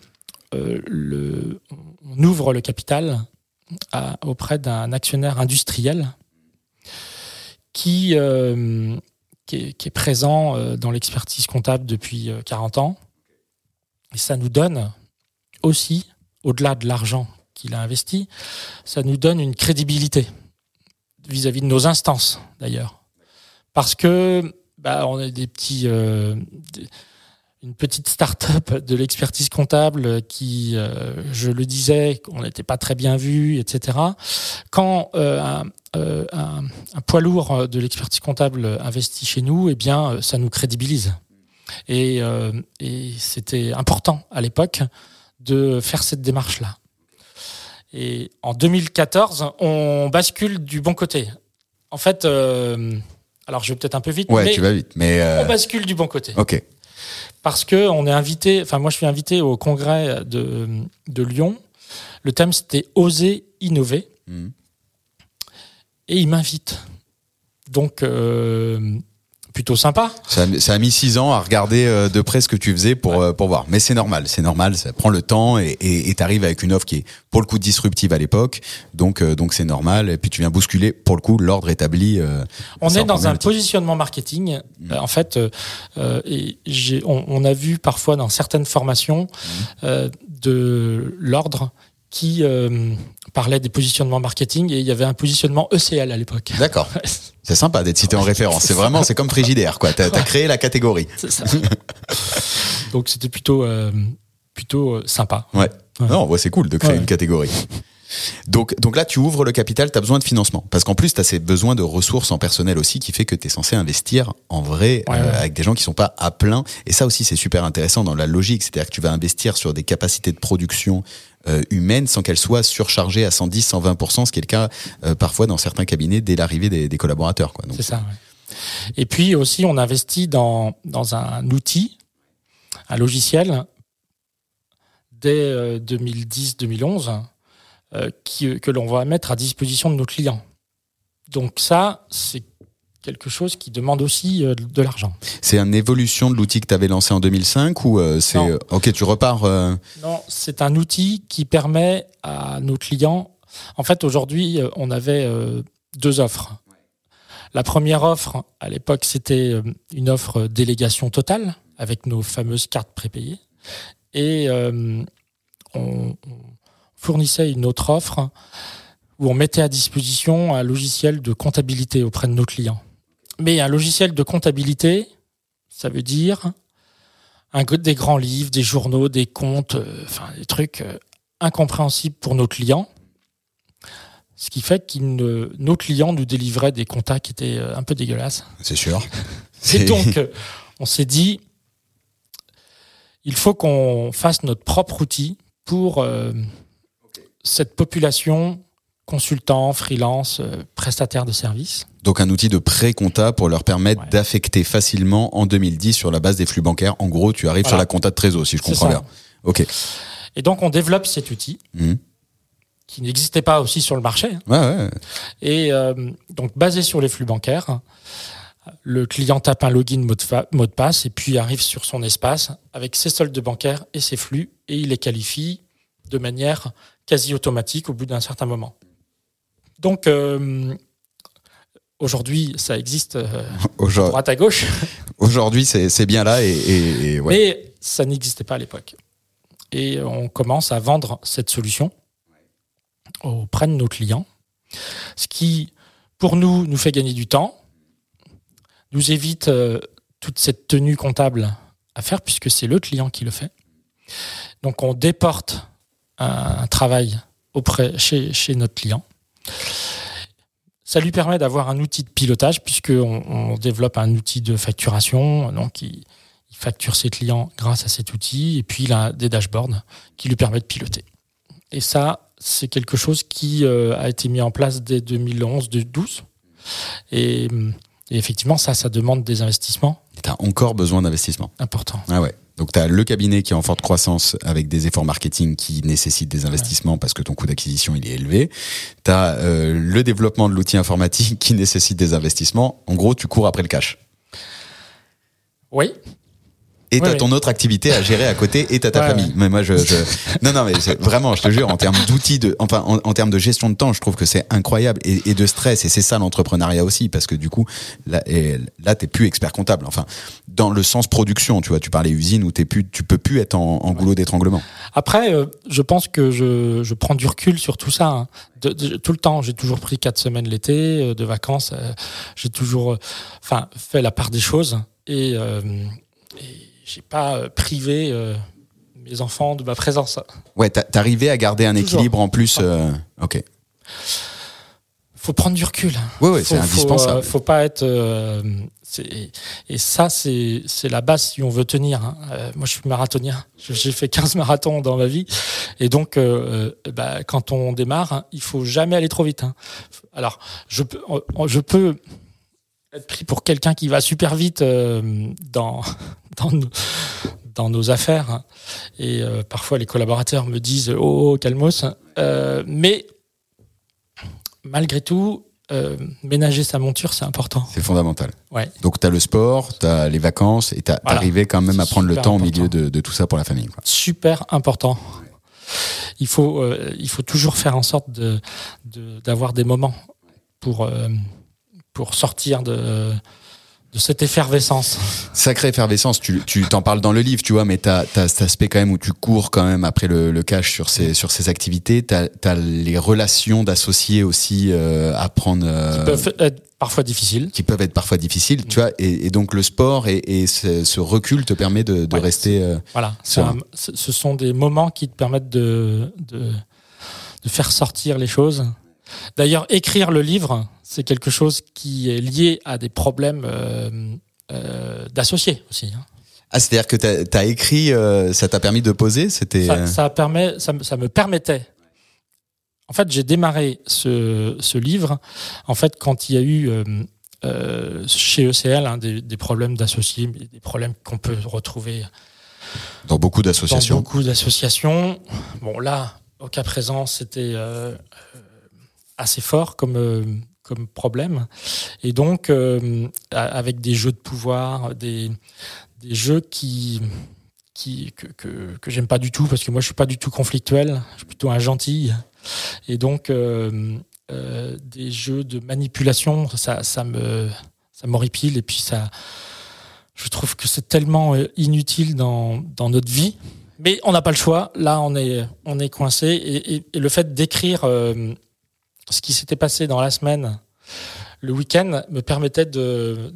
euh, on ouvre le capital auprès d'un actionnaire industriel qui, qui est, présent dans l'expertise comptable depuis 40 ans. Et ça nous donne aussi, au-delà de l'argent qu'il a investi, ça nous donne une crédibilité vis-à-vis -vis de nos instances, d'ailleurs. Parce que bah, on est des petits, euh, une petite start-up de l'expertise comptable qui, euh, je le disais, on n'était pas très bien vu, etc. Quand euh, un, poids lourd de l'expertise comptable investit chez nous, eh bien, ça nous crédibilise. Et, et c'était important à l'époque de faire cette démarche-là. Et en 2014, on bascule du bon côté. En fait, alors je vais peut-être un peu vite. Ouais, mais tu vas vite, mais euh, on bascule du bon côté. Ok. Parce que on est invité. Enfin, moi, je suis invité au congrès de, de Lyon. Le thème c'était oser innover. Hmm. Et il m'invite. Donc, euh, plutôt sympa. Ça, ça, a mis six ans à regarder euh, de près ce que tu faisais pour euh, pour voir. Mais c'est normal, c'est normal, ça prend le temps et et t'arrives avec une offre qui est pour le coup disruptive à l'époque, donc euh, donc c'est normal. Et puis tu viens bousculer pour le coup l'ordre établi. on est dans un positionnement marketing. Mm. en fait, et j'ai on, on, a vu parfois dans certaines formations mm. de l'ordre qui parlait des positionnements marketing et il y avait un positionnement ECL à l'époque. D'accord. C'est sympa d'être cité en référence. C'est vraiment, c'est comme Frigidaire, quoi. T'as as créé la catégorie. Ça. Donc c'était plutôt, euh, plutôt euh, sympa. Ouais. Non, c'est cool de créer une catégorie. Donc, donc là, tu ouvres le capital, tu as besoin de financement. Parce qu'en plus, tu as ces besoins de ressources en personnel aussi qui fait que tu es censé investir en vrai euh, avec des gens qui sont pas à plein. Et ça aussi, c'est super intéressant dans la logique. C'est-à-dire que tu vas investir sur des capacités de production euh, humaine sans qu'elle soit surchargée à 110, 120%, ce qui est le cas euh, parfois dans certains cabinets dès l'arrivée des, des, collaborateurs. C'est ça. Et puis aussi, on investit dans, dans un outil, un logiciel, dès 2010-2011, euh, qui, que l'on va mettre à disposition de nos clients. Donc ça, c'est quelque chose qui demande aussi euh, de l'argent. C'est une évolution de l'outil que tu avais lancé en 2005 ou euh, c'est OK, tu repars Non, c'est un outil qui permet à nos clients En fait, aujourd'hui, on avait deux offres. La première offre, à l'époque, c'était une offre délégation totale avec nos fameuses cartes prépayées. Et on, fournissait une autre offre où on mettait à disposition un logiciel de comptabilité auprès de nos clients. Mais un logiciel de comptabilité, ça veut dire un, des grands livres, des journaux, des comptes, euh, enfin des trucs euh, incompréhensibles pour nos clients. Ce qui fait que nos clients nous délivraient des comptas qui étaient euh, un peu dégueulasses. C'est sûr. Et donc, on s'est dit, il faut qu'on fasse notre propre outil pour euh, cette population consultants, freelance, euh, prestataires de services. Donc un outil de pré-compta pour leur permettre d'affecter facilement en 2010 sur la base des flux bancaires. En gros, tu arrives sur la compta de trésor, si je comprends bien. Ok. Et donc on développe cet outil. Mmh. qui n'existait pas aussi sur le marché. Ouais, ouais. Et euh, donc basé sur les flux bancaires, le client tape un login mot de, mot de, passe et puis arrive sur son espace avec ses soldes bancaires et ses flux et il les qualifie de manière quasi automatique au bout d'un certain moment. Donc, euh, aujourd'hui, ça existe euh, droite à gauche. Aujourd'hui, c'est bien là. Et, Mais ça n'existait pas à l'époque. Et on commence à vendre cette solution auprès de nos clients, ce qui, pour nous, nous fait gagner du temps, nous évite euh, toute cette tenue comptable à faire, puisque c'est le client qui le fait. Donc on déporte un, travail auprès, chez, chez notre client. Ça lui permet d'avoir un outil de pilotage puisqu'on on développe un outil de facturation. Donc, il, facture ses clients grâce à cet outil et puis il a des dashboards qui lui permettent de piloter. Et ça, c'est quelque chose qui euh, a été mis en place dès 2011-2012. Et, et, effectivement, ça, ça demande des investissements. Tu as encore besoin d'investissements. Important. Ah ouais. Donc tu as le cabinet qui est en forte croissance avec des efforts marketing qui nécessitent des investissements parce que ton coût d'acquisition il est élevé. Tu as euh, le développement de l'outil informatique qui nécessite des investissements. En gros, tu cours après le cash. Oui, et t'as ton autre activité à gérer à côté et t'as ta famille. Mais moi, je, je... non, non, mais vraiment, je te jure, en termes d'outils, de, enfin, en, termes de gestion de temps, je trouve que c'est incroyable et, et, de stress. Et c'est ça l'entrepreneuriat aussi, parce que du coup, là, et, là, t'es plus expert comptable. Enfin, dans le sens production, tu vois, tu parlais usine où t'es plus, tu peux plus être en, en goulot d'étranglement. Après, euh, je pense que je, je prends du recul sur tout ça. Hein. De, tout le temps, j'ai toujours pris quatre semaines l'été euh, de vacances. Euh, j'ai toujours, enfin, fait la part des choses et, et j'ai pas euh, privé euh, mes enfants de ma présence. Ouais, t'arrivais à garder un équilibre en plus. Euh, ok. Faut prendre du recul. Oui, oui, c'est indispensable. Faut, faut pas être. et ça, c'est la base si on veut tenir. Hein. moi, je suis marathonien. J'ai fait 15 marathons dans ma vie. Et donc, bah, quand on démarre, hein, il faut jamais aller trop vite. Hein. Alors, je je peux être pris pour quelqu'un qui va super vite dans dans nos, dans nos affaires. Et euh, parfois, les collaborateurs me disent Oh, oh calmos. Euh, mais malgré tout, euh, ménager sa monture, c'est important. C'est fondamental. Ouais. Donc, tu as le sport, tu as les vacances et tu arrivé quand même à prendre le temps au milieu de, de, tout ça pour la famille. Quoi. Super important. Il faut, il faut toujours faire en sorte d'avoir de, des moments pour, pour sortir de de cette effervescence. Sacrée effervescence, tu, tu t'en parles dans le livre, tu vois, mais tu as, cet aspect quand même où tu cours quand même après le, le cash sur ces, sur ces activités. Tu as, les relations d'associés aussi euh, à prendre. Euh, qui peuvent être parfois difficiles. Qui peuvent être parfois difficiles, tu vois, et, et, donc le sport et, et ce, ce, recul te permet de, de rester. Euh, voilà, ce sont des moments qui te permettent de, de, de faire sortir les choses. D'ailleurs, écrire le livre, c'est quelque chose qui est lié à des problèmes euh, euh, d'associés aussi. Hein. Ah, c'est-à-dire que tu as, écrit, euh, ça t'a permis de poser C'était ça, permet, ça, me permettait. En fait, j'ai démarré ce, ce, livre en fait quand il y a eu chez ECL hein, des, des, problèmes d'associés, des problèmes qu'on peut retrouver dans beaucoup d'associations. Dans beaucoup d'associations. Bon, là, au cas présent, c'était assez fort comme comme problème. Et donc, euh, avec des jeux de pouvoir, des, des jeux qui, qui, que, que, j'aime pas du tout, parce que moi, je suis pas du tout conflictuel, je suis plutôt un gentil. Et donc, euh, euh, des jeux de manipulation, ça, ça me ça m'horripile. Et puis, ça, je trouve que c'est tellement inutile dans, dans notre vie. Mais on n'a pas le choix. Là, on est, on est coincé. Et le fait d'écrire ce qui s'était passé dans la semaine, le week-end, me permettait de,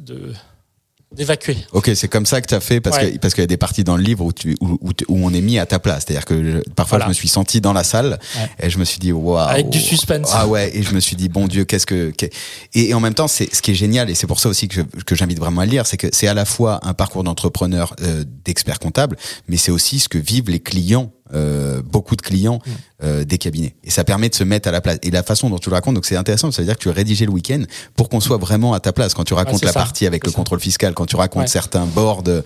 d'évacuer. Ok, c'est comme ça que tu as fait parce Ouais. que parce qu'il y a des parties dans le livre où tu où, où, où on est mis à ta place. C'est-à-dire que je- parfois Voilà. je me suis senti dans la salle Ouais. et je me suis dit waouh. Avec du suspense. Ah ouais, et je me suis dit bon Dieu, qu'est-ce que qu'est- et, et en même temps c'est ce qui est génial et c'est pour ça aussi que que j'invite vraiment à le lire, c'est que c'est à la fois un parcours d'entrepreneur, euh, d'expert comptable, mais c'est aussi ce que vivent les clients. Euh, beaucoup de clients euh, des cabinets. Et ça permet de se mettre à la place. Et la façon dont tu le racontes donc c'est intéressant ça veut dire que tu as rédigé le week-end pour qu'on soit vraiment à ta place. Quand tu racontes la ça, partie avec le ça. contrôle fiscal quand tu racontes Ouais. certains boards euh,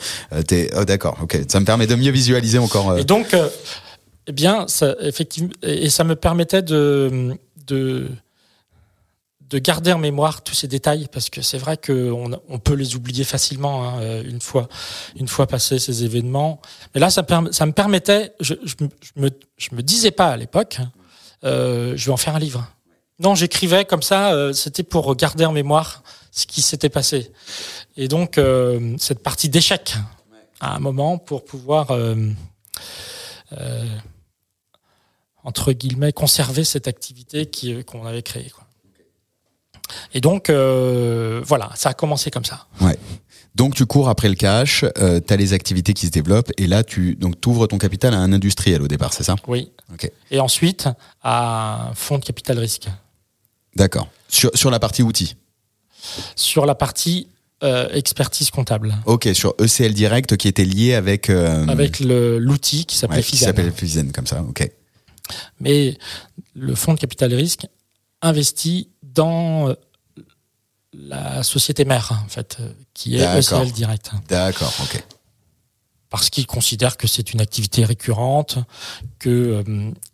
t'es oh d'accord ok. Ça me permet de mieux visualiser encore Et donc, eh bien, ça, effectivement, et et ça me permettait de, de, de garder en mémoire tous ces détails parce que c'est vrai qu'on on peut les oublier facilement hein, euh, une fois, une fois passés ces événements. Mais là, ça, perm- ça me permettait, je, je, me- je me, me disais pas à l'époque, euh, je vais en faire un livre. Non, j'écrivais comme ça, euh, c'était pour garder en mémoire ce qui s'était passé. Et donc, euh, cette partie d'échec, à un moment, pour pouvoir, euh, euh, entre guillemets, conserver cette activité qui- qu'on avait créée. Quoi. Et donc, euh, voilà, ça a commencé comme ça. donc tu cours après le cash euh, t'as les activités qui se développent et là tu donc t'ouvres ton capital à un industriel au départ c'est ça? Oui. Ok. Et ensuite, à un fonds de capital risque. d'accord sur sur la partie outils? Sur la partie euh, expertise comptable, ok sur ECL Direct qui était lié avec euh, avec l'outil qui s'appelait ouais, qui s'appelle Fizen comme ça ok Mais le fonds de capital risque investit dans euh, la société mère, en fait, euh, qui est. ECL Direct. d'accord ok Parce qu'il considère que c'est une activité récurrente, que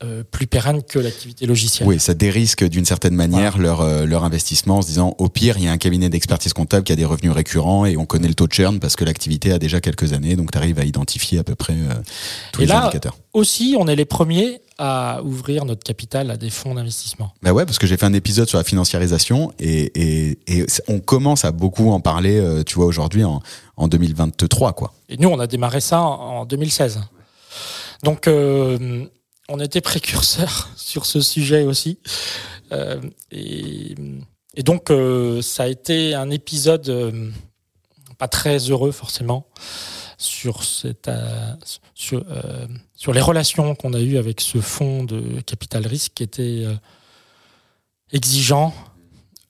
euh, plus pérenne que l'activité logicielle. Oui, ça dérisque d'une certaine manière leur, euh, leur investissement en se disant au pire, il y a un cabinet d'expertise comptable qui a des revenus récurrents et on connaît le taux de churn parce que l'activité a déjà quelques années, donc tu arrives à identifier à peu près euh, tous Et les là- indicateurs. Aussi, on est les premiers à ouvrir notre capital à des fonds d'investissement. Bah ouais, parce que j'ai fait un épisode sur la financiarisation et, et, et c- on commence à beaucoup en parler, euh, tu vois, aujourd'hui en, en 2023, quoi. Et nous, on a démarré ça en en 2016. Donc, euh, on était précurseurs sur ce sujet aussi. Euh, et, et donc, ça a été un épisode pas très heureux forcément sur cette, sur, euh, sur les relations qu'on a eues avec ce fonds de capital risque qui était euh, exigeant.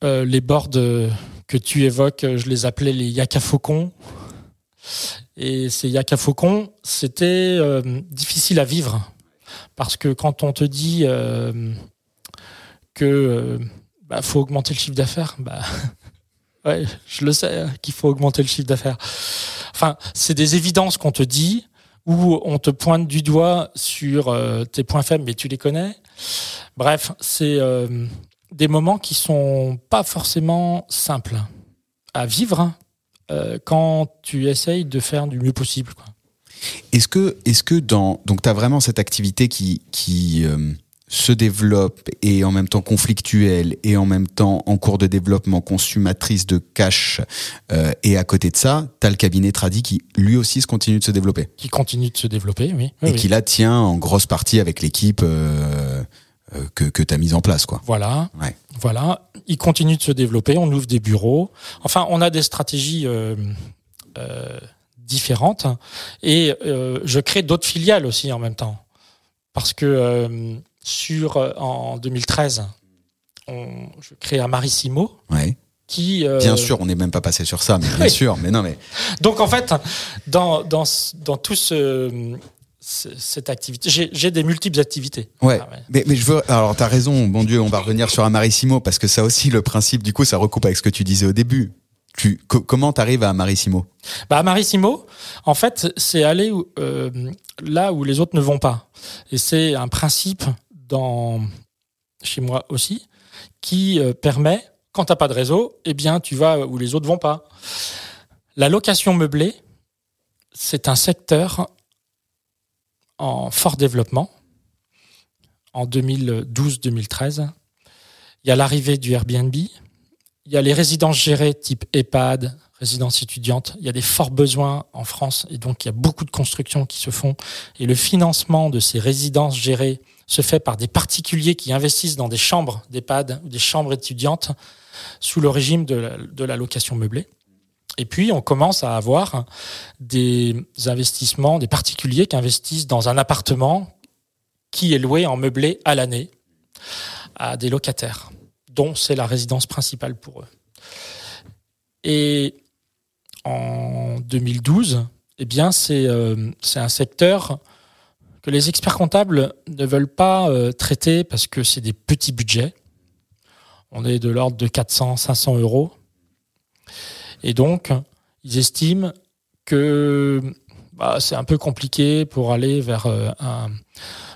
Euh, les boards euh, que tu évoques, euh, je les appelais les yakafaucons. Et ces yakafaucons, c'était difficile à vivre. Parce que quand on te dit que bah, faut augmenter le chiffre d'affaires, bah, je le sais hein, qu'il faut augmenter le chiffre d'affaires. Enfin, c'est des évidences qu'on te dit, où on te pointe du doigt sur euh, tes points faibles, mais tu les connais. Bref, c'est euh, des moments qui sont pas forcément simples à vivre euh, quand tu essayes de faire du mieux possible. Est-ce que, est-ce que dans, donc tu as vraiment cette activité qui, se développe et en même temps conflictuelle et en même temps en cours de développement consummatrice de cash euh, et à côté de ça, tu as le cabinet Tradi qui lui aussi se continue de se développer Qui continue de se développer, oui. oui, et oui. qui là tient en grosse partie avec l'équipe euh, euh, que, que tu as mise en place. quoi. Voilà. Ouais. Voilà. Il continue de se développer. On ouvre des bureaux. Enfin, on a des stratégies euh, euh, différentes. Et euh, je crée d'autres filiales aussi en même temps. Parce que euh, sur, euh, en 2013, on, je crée Amarissimo Ouais. qui... euh, Bien sûr, on n'est même pas passé sur ça, mais bien Oui. sûr. Mais non, mais Donc en fait, dans, dans, dans tout ce, ce- cette activité, j'ai j'ai des multiples activités. Ouais. Ah ouais. Mais, mais je veux. Alors, t'as raison. Bon Dieu, on va revenir sur Amarissimo parce que ça aussi, le principe, du coup, ça recoupe avec ce que tu disais au début. Tu, co- comment t'arrives à Amarissimo Bah, Marissimo, en fait, c'est aller où, euh, là où les autres ne vont pas. Et c'est un principe chez moi aussi qui euh, permet, quand tu n'as pas de réseau, eh bien, tu vas où les autres vont pas. La location meublée, c'est un secteur en fort développement. En 2012-2013, il y a l'arrivée du Airbnb, il y a les résidences gérées type EHPAD, résidence étudiante. Il y a des forts besoins en France et donc il y a beaucoup de constructions qui se font. Et le financement de ces résidences gérées se fait par des particuliers qui investissent dans des chambres d'EHPAD ou des chambres étudiantes sous le régime de la, de la location meublée. Et puis, on commence à avoir des investissements, des particuliers qui investissent dans un appartement qui est loué en meublé à l'année à des locataires, dont c'est la résidence principale pour eux. Et en 2012, eh bien, c'est euh, c'est un secteur que les experts comptables ne veulent pas euh, traiter parce que c'est des petits budgets. On est de l'ordre de 400, 500 euros. Et donc, ils estiment que bah, c'est un peu compliqué pour aller vers euh, un,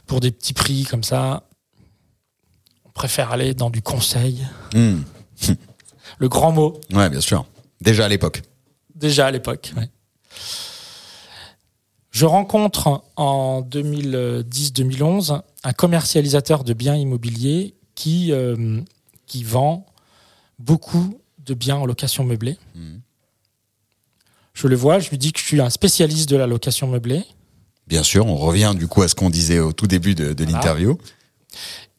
pour des petits prix comme ça. On préfère aller dans du conseil. Hmm. Le grand mot. Ouais, bien sûr. Déjà à l'époque. Déjà à l'époque. Ouais. Je rencontre en 2010-2011 un commercialisateur de biens immobiliers qui, euh, qui vend beaucoup de biens en location meublée. Hmm. Je le vois, je lui dis que je suis un spécialiste de la location meublée. Bien sûr, on revient du coup à ce qu'on disait au tout début de, de Voilà. l'interview.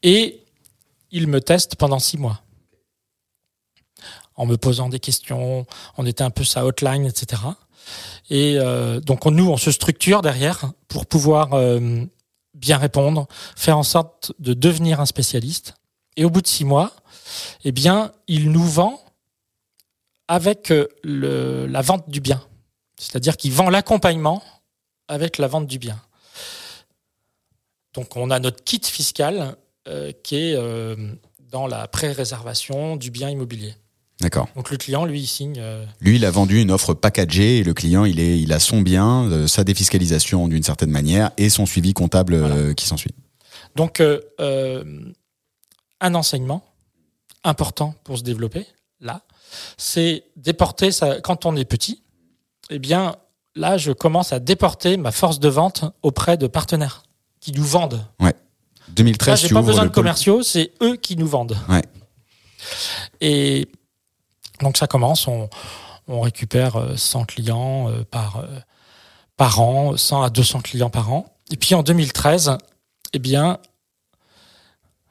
Et il me teste pendant six mois. En me posant des questions, on était un peu sa hotline, etc. Et euh, donc on- nous, on se structure derrière pour pouvoir euh, bien répondre, faire en sorte de devenir un spécialiste. Et au bout de six mois, eh bien, il nous vend avec euh, la vente du bien. C'est-à-dire qu'il vend l'accompagnement avec la vente du bien. Donc on a notre kit fiscal qui est dans la pré-réservation du bien immobilier. D'accord. Donc le client, lui, il signe. euh, Lui, il a vendu une offre packagée et le client, il, est, il a son bien, euh, sa défiscalisation d'une certaine manière et son suivi comptable euh, qui s'ensuit. Donc un enseignement important pour se développer, là, c'est déporter ça. Quand on est petit, eh bien, là, je commence à déporter ma force de vente auprès de partenaires qui nous vendent. 2013, Là, j'ai tu pas besoin de commerciaux, c'est eux qui nous vendent. Ouais. Et donc ça commence, on, récupère euh, 100 clients euh, par, euh, par an, 100 à 200 clients par an. Et puis en 2013, eh bien,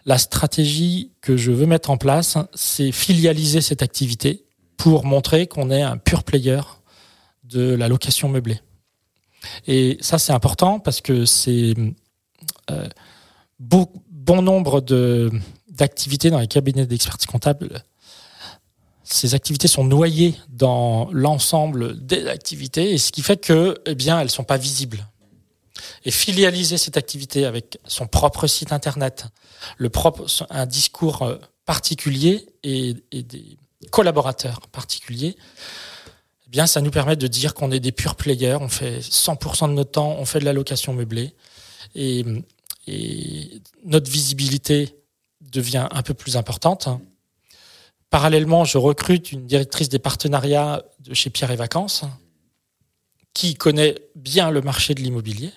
la stratégie que je veux mettre en place, c'est filialiser cette activité pour montrer qu'on est un pur player de la location meublée. Et ça, c'est important parce que c'est euh, bon nombre d'activités dans les cabinets d'expertise comptable. Ces activités sont noyées dans l'ensemble des activités, et ce qui fait que, eh bien, elles sont pas visibles. Et filialiser cette activité avec son propre site internet, le propre, un discours euh, particulier et, des collaborateurs particuliers, eh bien, ça nous permet de dire qu'on est des purs players. On fait 100% de notre temps, on fait de la location meublée, et notre visibilité devient un peu plus importante. Parallèlement, je recrute une directrice des partenariats de chez Pierre et Vacances, qui connaît bien le marché de l'immobilier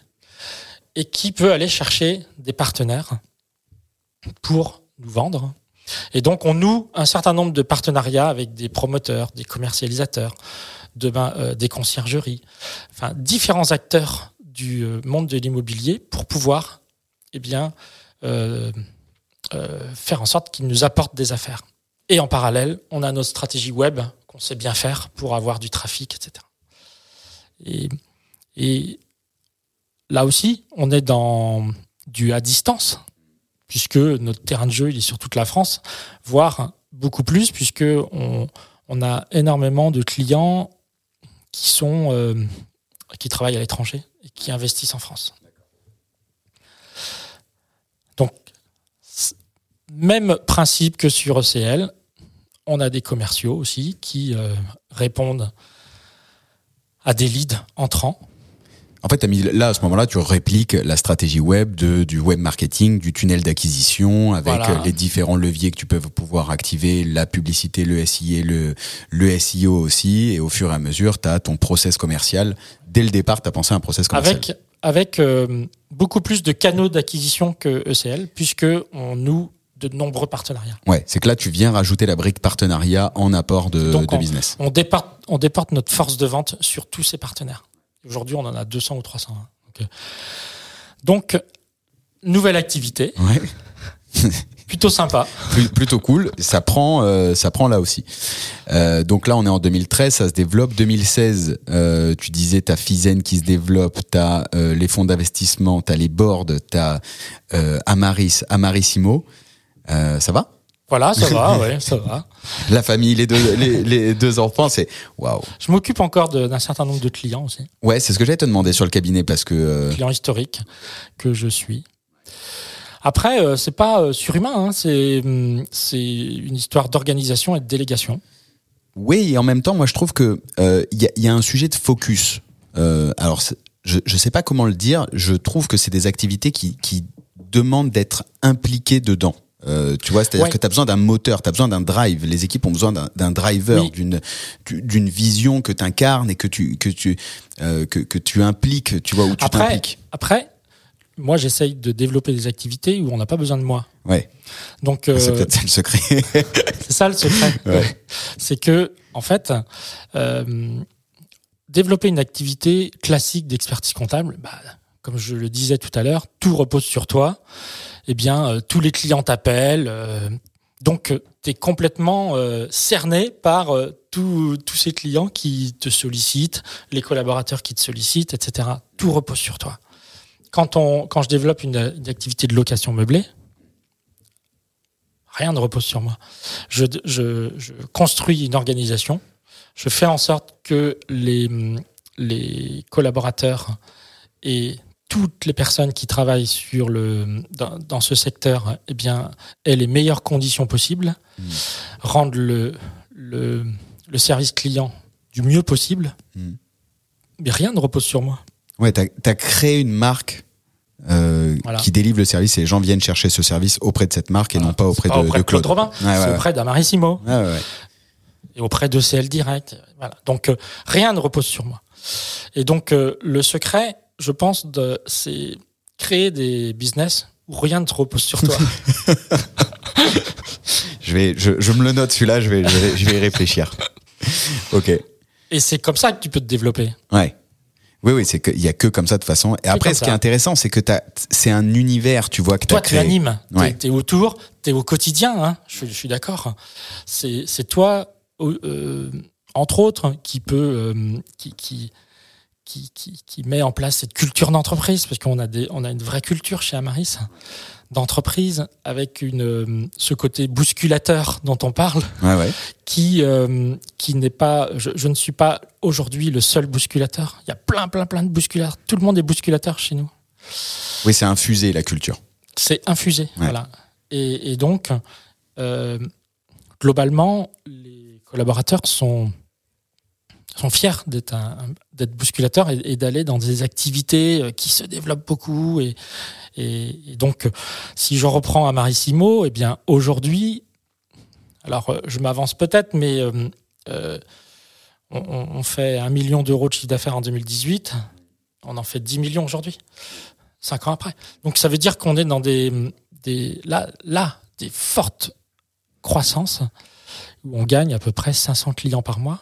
et qui peut aller chercher des partenaires pour nous vendre. Et donc, on noue un certain nombre de partenariats avec des promoteurs, des commercialisateurs, euh, des conciergeries, enfin, différents acteurs du euh, monde de l'immobilier pour pouvoir eh bien, euh, faire en sorte qu'ils nous apportent des affaires. Et en parallèle, on a notre stratégie web qu'on sait bien faire pour avoir du trafic, etc. Et, et là aussi, on est dans du à distance, puisque notre terrain de jeu il est sur toute la France, voire beaucoup plus, puisque on, on a énormément de clients qui sont euh, qui travaillent à l'étranger et qui investissent en France. Donc, c- même principe que sur ECL, on a des commerciaux aussi qui euh, répondent à des leads entrants. En fait, mis là à ce moment-là, tu répliques la stratégie web de, du web marketing, du tunnel d'acquisition, avec Voilà. les différents leviers que tu peux pouvoir activer, la publicité, le SIA, le, le SEO aussi, et au fur et à mesure, tu as ton process commercial. Dès le départ, tu as pensé à un process commercial. avec avec euh, beaucoup plus de canaux d'acquisition que ECL, puisque on noue de nombreux partenariats. Ouais, c'est que là, tu viens rajouter la brique partenariat en apport de, Donc, de business. On déporte, on déporte notre force de vente sur tous ces partenaires. Aujourd'hui, on en a 200 ou 300. hein. Donc, euh, donc, nouvelle activité. Ouais. Plutôt sympa. plutôt cool. Ça prend, euh, ça prend là aussi. Euh, donc là, on est en 2013, ça se développe. 2016, euh, tu disais, t'as Fizen qui se développe, t'as les fonds d'investissement, t'as les boards, t'as Amaris, Amarissimo. Euh, ça va? Voilà, ça va, ouais, ça va. La famille, les deux, les, les deux enfants, c'est waouh. Je m'occupe encore d'un certain nombre de clients aussi, Ouais, c'est ce que j'allais te demander sur le cabinet parce que euh, clients historiques que je suis. Après, euh, c'est pas euh, surhumain, hein, c'est hum, c'est une histoire d'organisation et de délégation. Oui, et en même temps, moi, je trouve que euh, il y, a, il y a un sujet de focus. Euh, alors, je ne sais pas comment le dire. Je trouve que c'est des activités qui, qui demandent d'être impliquées dedans. Euh, tu vois, c'est-à-dire Ouais. que tu as besoin d'un moteur, tu as besoin d'un drive. Les équipes ont besoin d'un driver, Oui. d'une du- d'une vision que tu incarnes et que tu que tu euh, que, que tu impliques, tu vois, où tu Après, t'impliques. après, moi, j'essaye de développer des activités où on n'a pas besoin de moi. Ouais, Donc, euh, c'est peut-être ça le secret. c'est ça le secret. Ouais. C'est que, en fait, euh, développer une activité classique d'expertise comptable, bah, comme je le disais tout à l'heure, tout repose sur toi. Eh bien, euh, tous les clients t'appellent. euh, donc, tu es complètement euh, cerné par euh, tous tous ces clients qui te sollicitent, les collaborateurs qui te sollicitent, etc. Tout repose sur toi. Quand, on, quand je développe une, une activité de location meublée, rien ne repose sur moi. Je, je, je construis une organisation. Je fais en sorte que les, les collaborateurs et toutes les personnes qui travaillent sur le, dans, dans ce secteur eh bien, aient les meilleures conditions possibles, Mm. rendent le, le, le service client du mieux possible. Mm. Mais rien ne repose sur moi. Ouais, t'as as créé une marque euh, Voilà. qui délivre le service et les gens viennent chercher ce service auprès de cette marque et non pas auprès, Pas de, auprès de de Claude Claude. Robin, Ouais, ouais, c'est ouais. auprès d'Amarissimo. Ouais, ouais. et auprès de CL Direct. Voilà. Donc euh, rien ne repose sur moi. Et donc euh, le secret, je pense, c'est créer des business où rien ne te repose sur toi. Je vais, je, je me le note celui-là, je vais, je vais, je vais y réfléchir. Ok. et c'est comme ça que tu peux te développer. Ouais. Oui, oui, c'est qu'il y a que comme ça de toute façon. Et après, ce qui est intéressant, c'est que c'est un univers, tu vois, que Toi, tu créé. animes, t'es Ouais. t'es autour, t'es au quotidien. Hein, je, je suis d'accord. C'est c'est toi, euh, entre autres, qui peut, euh, qui, qui, qui, qui, qui met en place cette culture d'entreprise, parce qu'on a des, on a une vraie culture chez Amaris d'entreprise avec une, ce côté bousculateur dont on parle, ouais. qui, euh, qui n'est pas. Je, je ne suis pas aujourd'hui le seul bousculateur. Il y a plein, plein, plein de bousculateurs. Tout le monde est bousculateur chez nous. Oui, c'est infusé, la culture. C'est infusé, voilà. Et, et donc, euh, globalement, les collaborateurs sont sont fiers d'être d'être bousculateurs et, d'aller dans des activités euh, qui se développent beaucoup et, et, donc euh, si je reprends à Marissimo eh bien aujourd'hui alors euh, je m'avance peut-être mais on, on- on fait un million d'euros de chiffre d'affaires en 2018 on en fait 10 millions aujourd'hui cinq ans après. Donc ça veut dire qu'on est dans des, des là, là des fortes croissances où on gagne à peu près 500 clients par mois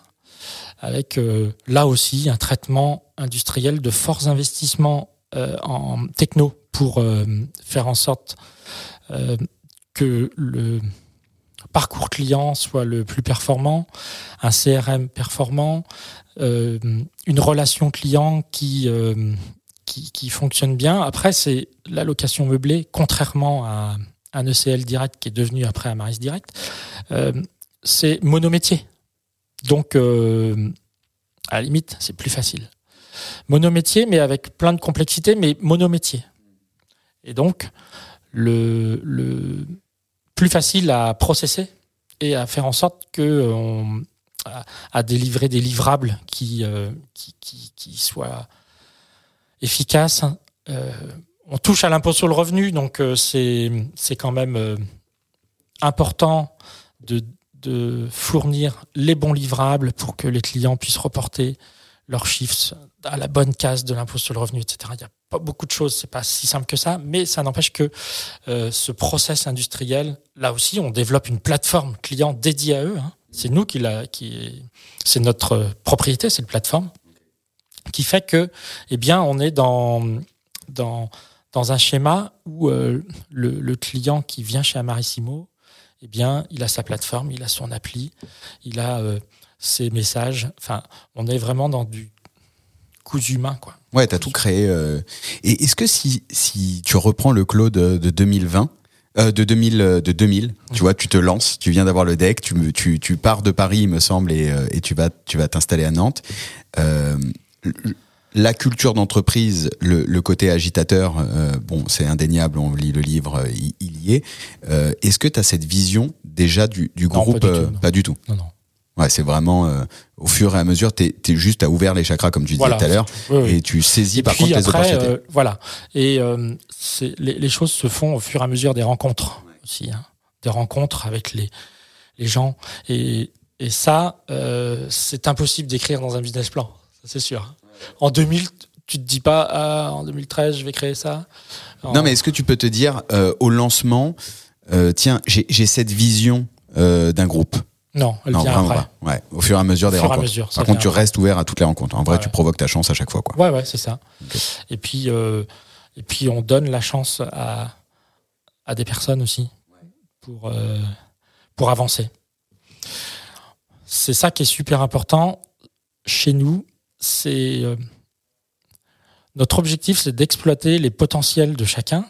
avec euh, là aussi un traitement industriel de forts investissements euh, en techno pour euh, faire en sorte euh, que le parcours client soit le plus performant, un CRM performant, euh, une relation client qui, euh, qui, qui fonctionne bien. Après, c'est la location meublée, contrairement à un ECL direct qui est devenu après Amaris Direct, c'est monométier. Donc, euh, à la limite, c'est plus facile. Monométier, mais avec plein de complexité, mais monométier. Et donc, le, le plus facile à processer et à faire en sorte que on, à, à délivrer des livrables qui, euh, qui, qui, qui soient efficaces. Euh, on touche à l'impôt sur le revenu, donc euh, c'est quand même euh, important de, de fournir les bons livrables pour que les clients puissent reporter leurs chiffres à la bonne case de l'impôt sur le revenu, etc. Il n'y a pas beaucoup de choses, c'est pas si simple que ça, mais ça n'empêche que euh, ce process industriel, là aussi, on développe une plateforme client dédiée à eux. hein. C'est nous qui l'a, qui, c'est notre propriété, cette plateforme, qui fait que, eh bien, on est dans dans dans un schéma où euh, le, le client qui vient chez Amarissimo, eh bien, il a sa plateforme, il a son appli, il a euh, ses messages. Enfin, on est vraiment dans du cousu humain, quoi. Ouais, t'as tout créé. euh. Et est-ce que si, si tu reprends le Claude de 2020, euh, de 2000, euh, de 2000, tu vois, tu te lances, tu viens d'avoir le deck, tu, tu, tu pars de Paris, il me semble, et, et tu vas, tu vas t'installer à Nantes. Euh, la culture d'entreprise, le, le côté agitateur, euh, bon, c'est indéniable, on lit le livre, euh, il, il y est. Euh, Est-ce que tu as cette vision déjà du, du Non, groupe pas du euh, tout, non. Pas du tout? Non, non. Ouais, c'est vraiment euh, au fur et à mesure, t'es es juste à ouvert les chakras comme tu disais Voilà. tout à l'heure, Oui, oui. et tu saisis Et par puis contre les après, opportunités. euh, voilà. Et euh, les, les choses se font au fur et à mesure des rencontres aussi, hein. des rencontres avec les les gens. Et, et ça, euh, c'est impossible d'écrire dans un business plan, c'est sûr. En 2000, tu te dis pas, ah, en 2013, je vais créer ça. En- Non, mais est-ce que tu peux te dire euh, au lancement, euh, tiens, j'ai cette vision euh, d'un groupe? Non, elle Non, vient vraiment après. pas. Ouais, au fur et à mesure Au des rencontres. mesure, Par contre, tu après. restes ouvert à toutes les rencontres. En vrai, Ouais. tu provoques ta chance à chaque fois, quoi. Ouais, ouais, c'est ça. Et puis, et puis, on donne la chance à, à des personnes aussi pour, pour avancer. C'est ça qui est super important chez nous. C'est euh, notre objectif, c'est d'exploiter les potentiels de chacun,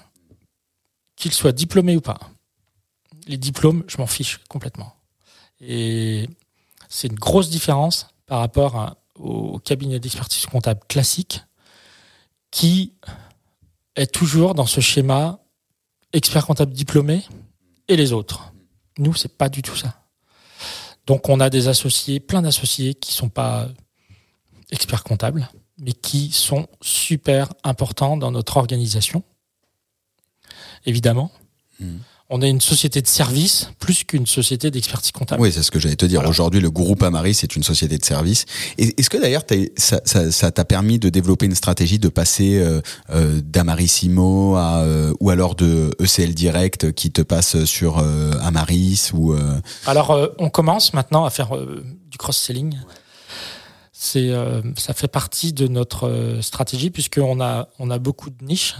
qu'il soit diplômé ou pas. Les diplômes, je m'en fiche complètement. Et c'est une grosse différence par rapport au cabinet d'expertise comptable classique qui est toujours dans ce schéma expert comptable diplômé et les autres. Nous, c'est pas du tout ça. Donc, on a des associés, plein d'associés qui sont pas experts comptables, mais qui sont super importants dans notre organisation. Évidemment. Mhm. On est une société de service plus qu'une société d'expertise comptable. Oui, c'est ce que j'allais te dire. Voilà. Aujourd'hui, le groupe Amaris, c'est une société de service. Est-ce que d'ailleurs, ça ça- ça t'a permis de développer une stratégie de passer euh, euh, d'Amarissimo à, euh, ou alors de ECL Direct qui te passe sur euh, Amaris ou Alors, on commence maintenant à faire du cross-selling. C'est, euh, ça fait partie de notre euh, stratégie puisqu'on a, on a beaucoup de niches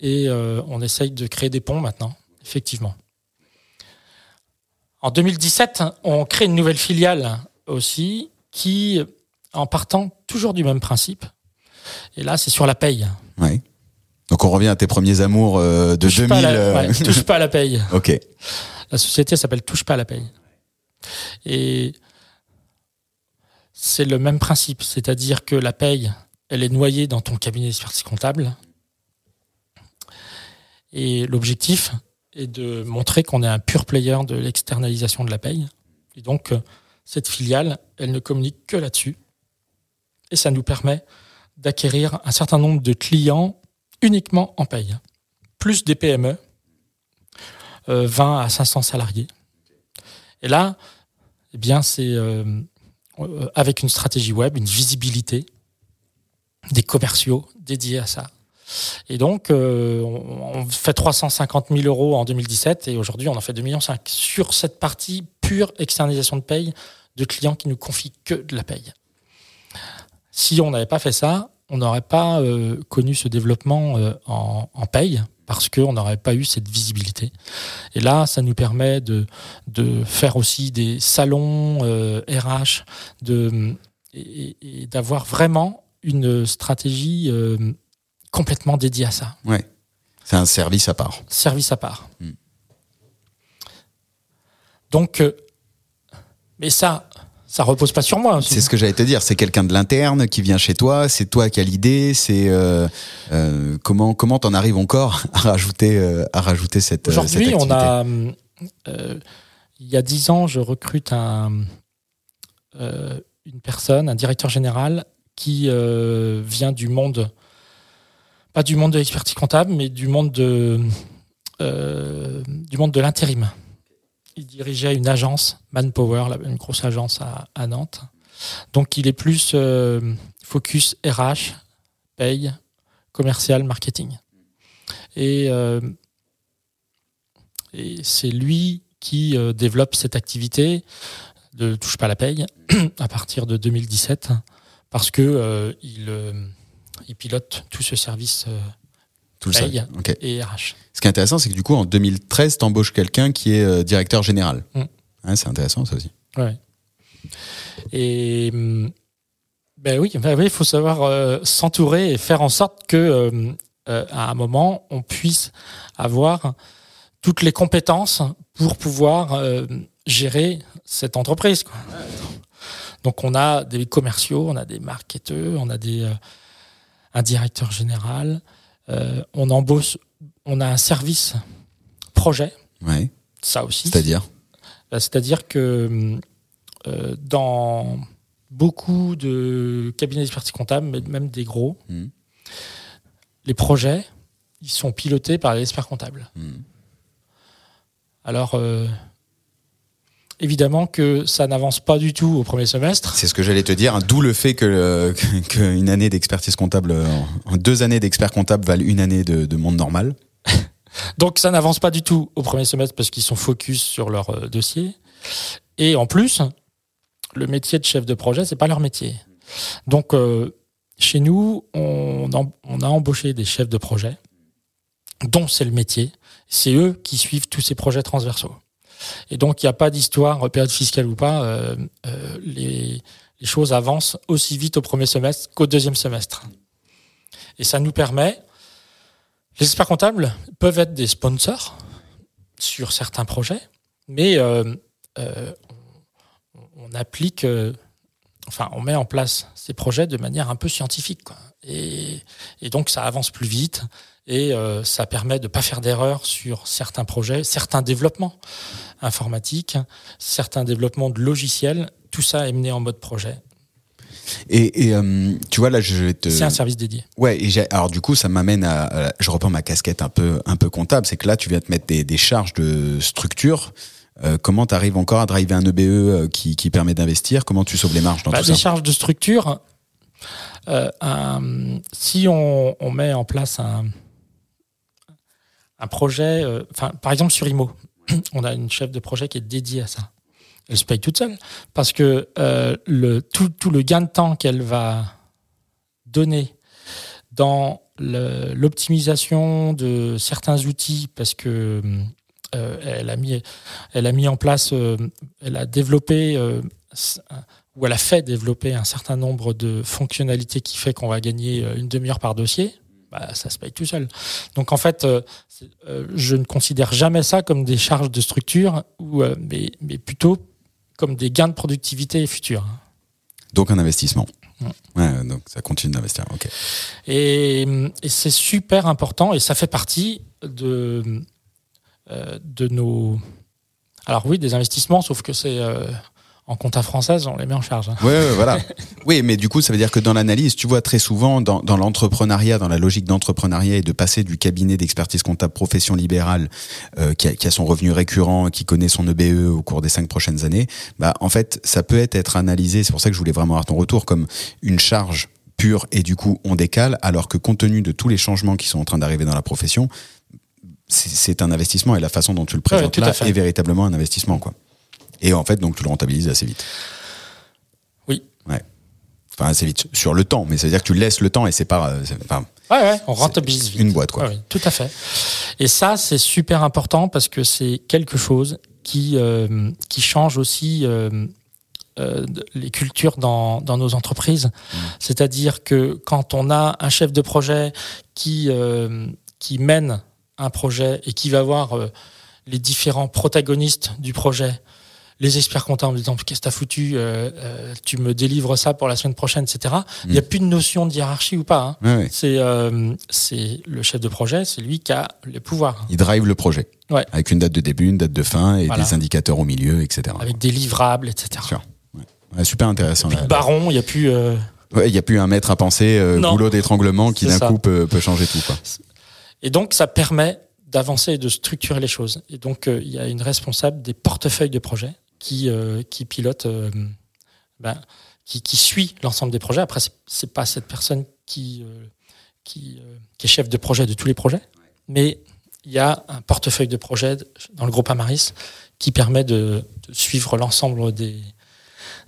et euh, on essaye de créer des ponts maintenant, effectivement. En 2017, on crée une nouvelle filiale aussi qui, en partant toujours du même principe, et là, c'est sur la paye. ouais. Donc on revient à tes premiers amours de Touche 2000. pas à la, ouais, touche pas à la paye. ok. La société s'appelle Touche pas à la paye. Et c'est le même principe, c'est-à-dire que la paye, elle est noyée dans ton cabinet d'expertise comptable. Et l'objectif est de montrer qu'on est un pur player de l'externalisation de la paye. Et donc, euh, cette filiale, elle ne communique que là-dessus. Et ça nous permet d'acquérir un certain nombre de clients uniquement en paye. Plus des PME, euh, 20 à 500 salariés. Et là, eh bien, c'est euh, euh, avec une stratégie web, une visibilité, des commerciaux dédiés à ça. Et donc, euh, on, fait 350 000 euros en 2017 et aujourd'hui, on en fait 2,5 millions sur cette partie pure externalisation de paye de clients qui nous confient que de la paye. Si on n'avait pas fait ça, on n'aurait pas euh, connu ce développement euh, en, en paye parce qu'on n'aurait pas eu cette visibilité. Et là, ça nous permet de, de faire aussi des salons euh, RH, de, et, et d'avoir vraiment une stratégie euh, complètement dédiée à ça, Ouais. C'est un service à part. service à part. Mm. Donc, euh, mais ça, ça repose pas sur moi. C'est ce que j'allais te dire. C'est quelqu'un de l'interne qui vient chez toi. C'est toi qui as l'idée. C'est euh, euh, comment comment t'en arrives encore à rajouter euh, à rajouter cette Aujourd'hui, on a. il y a dix ans, je recrute un, une personne, un directeur général, qui vient du monde, pas du monde de l'expertise comptable, mais du monde de, du monde de l'intérim. Il dirigeait une agence, Manpower, une grosse agence à, Nantes. Donc, il est plus euh, focus RH, paye, commercial, marketing. Et, euh, c'est lui qui euh, développe cette activité de touche pas la paye à partir de 2017 parce que euh, il, il pilote tout ce service Tout paye Ok. et RH. Ce qui est intéressant, c'est que du coup, en 2013, t'embauches quelqu'un qui est euh, directeur général. Mm. Ouais, c'est intéressant, ça aussi. Ouais. Et hum, ben oui, ben oui, il faut savoir euh, s'entourer et faire en sorte que euh, euh, à un moment on puisse avoir toutes les compétences pour pouvoir gérer cette entreprise. quoi. Donc on a des commerciaux, on a des marketeurs, on a des un directeur général, euh, on embauche, on a un service projet, Ouais. ça aussi. C'est-à-dire Bah, C'est-à-dire que euh, dans beaucoup de cabinets d'expertise comptable, mais même des gros, Mhm. les projets, ils sont pilotés par les experts comptables. Mhm. Alors, euh, évidemment que ça n'avance pas du tout au premier semestre. C'est ce que j'allais te dire, hein, d'où le fait que qu'une année d'expertise comptable, euh, deux années d'expert comptable valent une année de, de monde normal. Donc, ça n'avance pas du tout au premier semestre parce qu'ils sont focus sur leur euh, dossier. Et en plus, le métier de chef de projet, c'est pas leur métier. Donc, euh, chez nous, on, on a embauché des chefs de projet dont c'est le métier. C'est eux qui suivent tous ces projets transversaux. Et donc, il n'y a pas d'histoire, euh, période fiscale ou pas, euh, euh, les, choses avancent aussi vite au premier semestre qu'au deuxième semestre. Et ça nous permet, les experts comptables peuvent être des sponsors sur certains projets, mais on, applique, enfin, on met en place ces projets de manière un peu scientifique. Et, donc, ça avance plus vite et ça permet de ne pas faire d'erreurs sur certains projets, certains développements informatiques, certains développements de logiciels. Tout ça est mené en mode projet. Et, et, euh, tu vois là, je vais te. C'est un service dédié. Ouais, et alors du coup, ça m'amène à, à- je reprends ma casquette un peu, un peu comptable, c'est que là, tu viens te mettre des, des charges de structure. Euh, comment tu arrives encore à driver un EBE euh, qui, qui permet d'investir? Comment tu sauves les marges dans Bah, tout des ça charges de structure, euh, un- si on, on met en place un, un projet, par exemple sur IMO, on a une chef de projet qui est dédiée à ça. Elle se paye toute seule parce que euh, tout, le gain de temps qu'elle va donner dans l'optimisation de certains outils, parce que euh, elle a mis, en place, euh, elle a développé où elle a fait développer un certain nombre de fonctionnalités qui fait qu'on va gagner une demi-heure par dossier, bah, ça se paye tout seul. Donc en fait, euh, euh, je ne considère jamais ça comme des charges de structure, ou, euh, mais, mais plutôt comme des gains de productivité futurs. Donc un investissement. Ouais. Ouais, donc ça continue d'investir. Ok. Et, et c'est super important et ça fait partie de, de nos. Alors oui, des investissements, sauf que c'est en compta française, on les met en charge. hein. Ouais, voilà. Oui, mais du coup, ça veut dire que dans l'analyse, tu vois très souvent dans, dans l'entrepreneuriat, dans la logique d'entrepreneuriat et de passer du cabinet d'expertise comptable profession libérale euh, qui, a, qui a son revenu récurrent, qui connaît son EBE au cours des cinq prochaines années, bah en fait, ça peut être, être analysé. C'est pour ça que je voulais vraiment avoir ton retour comme une charge pure et du coup on décale, alors que compte tenu de tous les changements qui sont en train d'arriver dans la profession, c'est- un investissement et la façon dont tu le présentes là est véritablement un investissement quoi. Et en fait, donc tu le rentabilises assez vite. Oui. Ouais. Enfin, assez vite sur le temps, mais ça veut dire que tu laisses le temps et c'est pas. euh, Enfin, Ouais, ouais, on rentabilise vite. une boîte, quoi. Ouais, ouais, tout à fait. Et ça, c'est super important parce que c'est quelque chose qui, euh, qui change aussi euh, euh, les cultures dans, dans nos entreprises. C'est-à-dire que quand on a un chef de projet qui, euh, qui mène un projet et qui va voir euh, les différents protagonistes du projet, les experts comptables en disant qu'est-ce que t'as foutu, euh, euh, tu me délivres ça pour la semaine prochaine, etc. Il n'y a plus de notion de hiérarchie ou pas. hein. C'est euh, c'est le chef de projet, c'est lui qui a les pouvoirs, Il drive le projet. Ouais. Avec une date de début, une date de fin et Voilà. des indicateurs au milieu, etc. avec des livrables, etc. Ouais, super intéressant. Là. le baron, il n'y a plus. Ouais, il n'y a plus un maître à penser, goulot d'étranglement qui d'un coup peut, peut changer tout. Quoi. Et donc, ça permet d'avancer et de structurer les choses. Et donc, il y a une responsable des portefeuilles de projets qui, euh, qui pilote, euh, ben, qui, suit l'ensemble des projets. Après, c'est- pas cette personne qui, euh, qui, est chef de projet de tous les projets, mais il y a un portefeuille de projets dans le groupe Amaris qui permet de suivre l'ensemble des,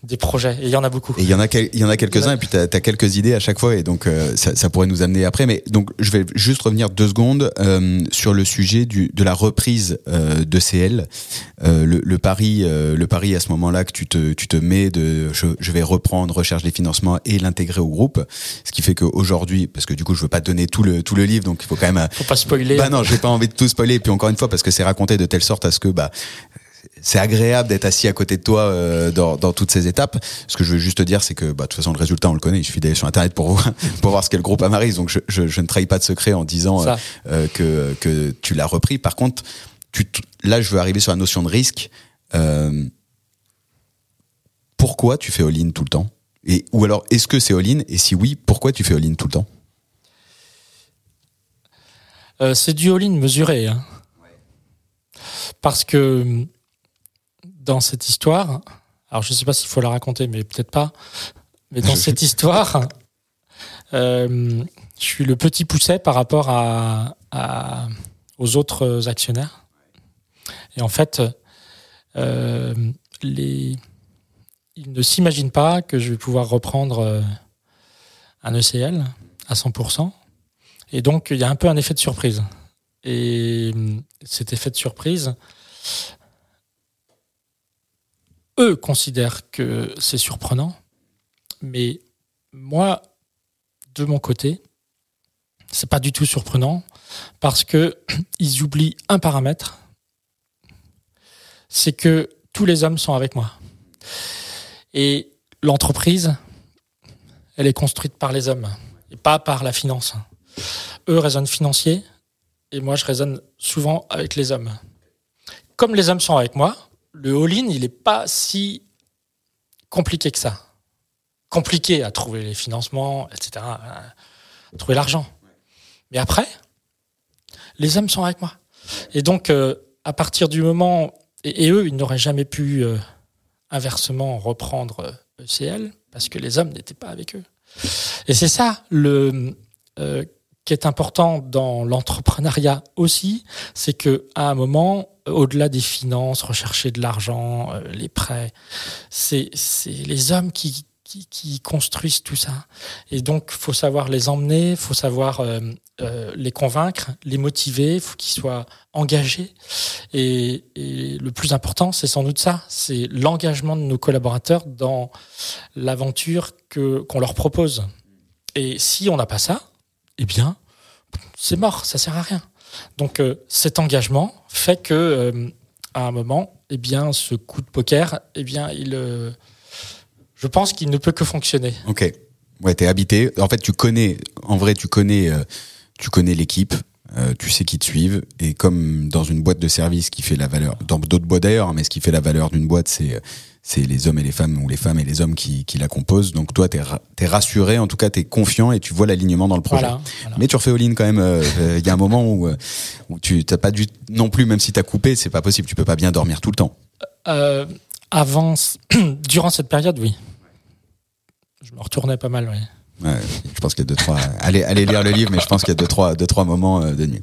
des projets. Et il y en a beaucoup. Et il y en a, il y en a quelques-uns, et puis tu as, quelques idées à chaque fois, et donc euh, ça, ça pourrait nous amener après. Mais donc, je vais juste revenir deux secondes euh, sur le sujet du, de la reprise euh, de CL. Euh, le, le pari, euh, le pari à ce moment-là que tu te, tu te mets de, je, je vais reprendre, recherche des financements et l'intégrer au groupe. Ce qui fait qu'aujourd'hui, parce que du coup, je veux pas donner tout le, tout le livre, donc il faut quand même Faut pas spoiler. bah non, j'ai pas envie de tout spoiler. Et puis encore une fois, parce que c'est raconté de telle sorte à ce que bah c'est agréable d'être assis à côté de toi euh, dans, dans toutes ces étapes. Ce que je veux juste te dire, c'est que bah, de toute façon, le résultat, on le connaît. Il suffit d'aller sur Internet pour voir, pour voir ce qu'est le groupe Amaris. Donc, je, je, je ne trahis pas de secret en disant euh, euh, que, que tu l'as repris. Par contre, tu, là, je veux arriver sur la notion de risque. Pourquoi tu fais all-in tout le temps? Et, Ou alors, est-ce que c'est all-in? Et si oui, pourquoi tu fais all-in tout le temps? C'est du all-in mesuré. hein. Parce que dans cette histoire, alors je ne sais pas s'il faut la raconter, mais peut-être pas. Mais dans cette histoire, euh, je suis le petit pousset par rapport à, à- aux autres actionnaires. Et en fait, euh, les, ils ne s'imaginent pas que je vais pouvoir reprendre euh, un ECL à 100%. Et donc, il y a un peu un effet de surprise. Et cet effet de surprise, eux considèrent que c'est surprenant, mais moi, de mon côté, c'est pas du tout surprenant parce que ils oublient un paramètre, c'est que tous les hommes sont avec moi. Et l'entreprise, elle est construite par les hommes et pas par la finance. Eux raisonnent financier et moi je raisonne souvent avec les hommes. Comme les hommes sont avec moi, le all-in, il n'est pas si compliqué que ça. Compliqué à trouver les financements, etc. à trouver l'argent. Mais après, les hommes sont avec moi. Et donc, euh, à partir du moment. Et, eux, ils n'auraient jamais pu euh, inversement reprendre euh, ECL parce que les hommes n'étaient pas avec eux. Et c'est ça le, qui est important dans l'entrepreneuriat aussi, c'est que à un moment, au-delà des finances, rechercher de l'argent, euh, les prêts, c'est les hommes qui construisent tout ça. Et donc, faut savoir les emmener, faut savoir euh, euh, les convaincre, les motiver, faut qu'ils soient engagés. Et, et le plus important, c'est sans doute ça, c'est l'engagement de nos collaborateurs dans l'aventure que qu'on leur propose. Et si on n'a pas ça, eh bien, c'est mort, ça sert à rien. Donc euh, cet engagement fait que euh, à un moment, eh bien, ce coup de poker, eh bien, il, euh, je pense qu'il ne peut que fonctionner. Ok. Ouais, t'es habité. En fait, tu connais. En vrai, tu connais. tu connais l'équipe. Euh, tu sais qui te suivent. Et comme dans une boîte de service qui fait la valeur, dans d'autres boîtes d'ailleurs, mais ce qui fait la valeur d'une boîte, c'est c'est les hommes et les femmes ou les femmes et les hommes qui, qui la composent. Donc toi, t'es t'es rassuré. En tout cas, t'es confiant et tu vois l'alignement dans le projet. Voilà. voilà. Mais tu refais all-in quand même. euh, euh, Il y a un moment où, où tu t'as pas dû non plus, même si t'as coupé, c'est pas possible. Tu peux pas bien dormir tout le temps. Euh, avant, durant cette période, oui. Je me retournais pas mal, oui. Ouais, je pense qu'il y a deux trois. allez, allez lire le livre, mais je pense qu'il y a deux trois, deux trois moments euh, de nuit.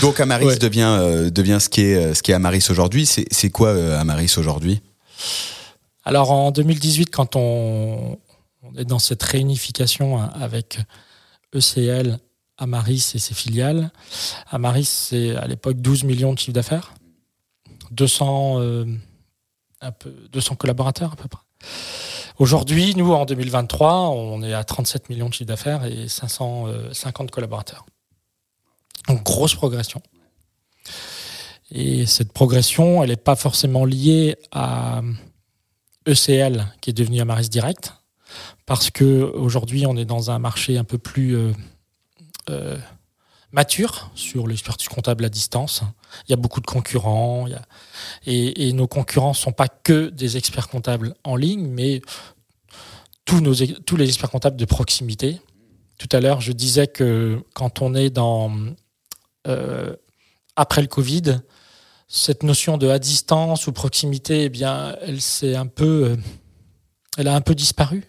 Donc Amaris Ouais. devient euh, devient ce qui est euh, ce qui est Amaris aujourd'hui. C'est c'est quoi euh, Amaris aujourd'hui? Alors en 2018, quand on, on est dans cette réunification hein, avec ECL, Amaris et ses filiales, Amaris, c'est à l'époque 12 millions de chiffre d'affaires, 200, euh, un peu, 200 collaborateurs à peu près. Aujourd'hui, nous, en 2023, on est à 37 millions de chiffre d'affaires et 550 collaborateurs. Donc, grosse progression. Et cette progression, elle n'est pas forcément liée à ECL, qui est devenu Amaris Direct, parce que aujourd'hui, on est dans un marché un peu plus euh, euh, mature sur l'expertise comptable à distance. Il y a beaucoup de concurrents, et, nos concurrents ne sont pas que des experts comptables en ligne, mais tous, les experts comptables de proximité. Tout à l'heure, je disais que quand on est dans euh, après le Covid, cette notion de à distance ou proximité, eh bien, elle s'est un peu, euh, elle a un peu disparu.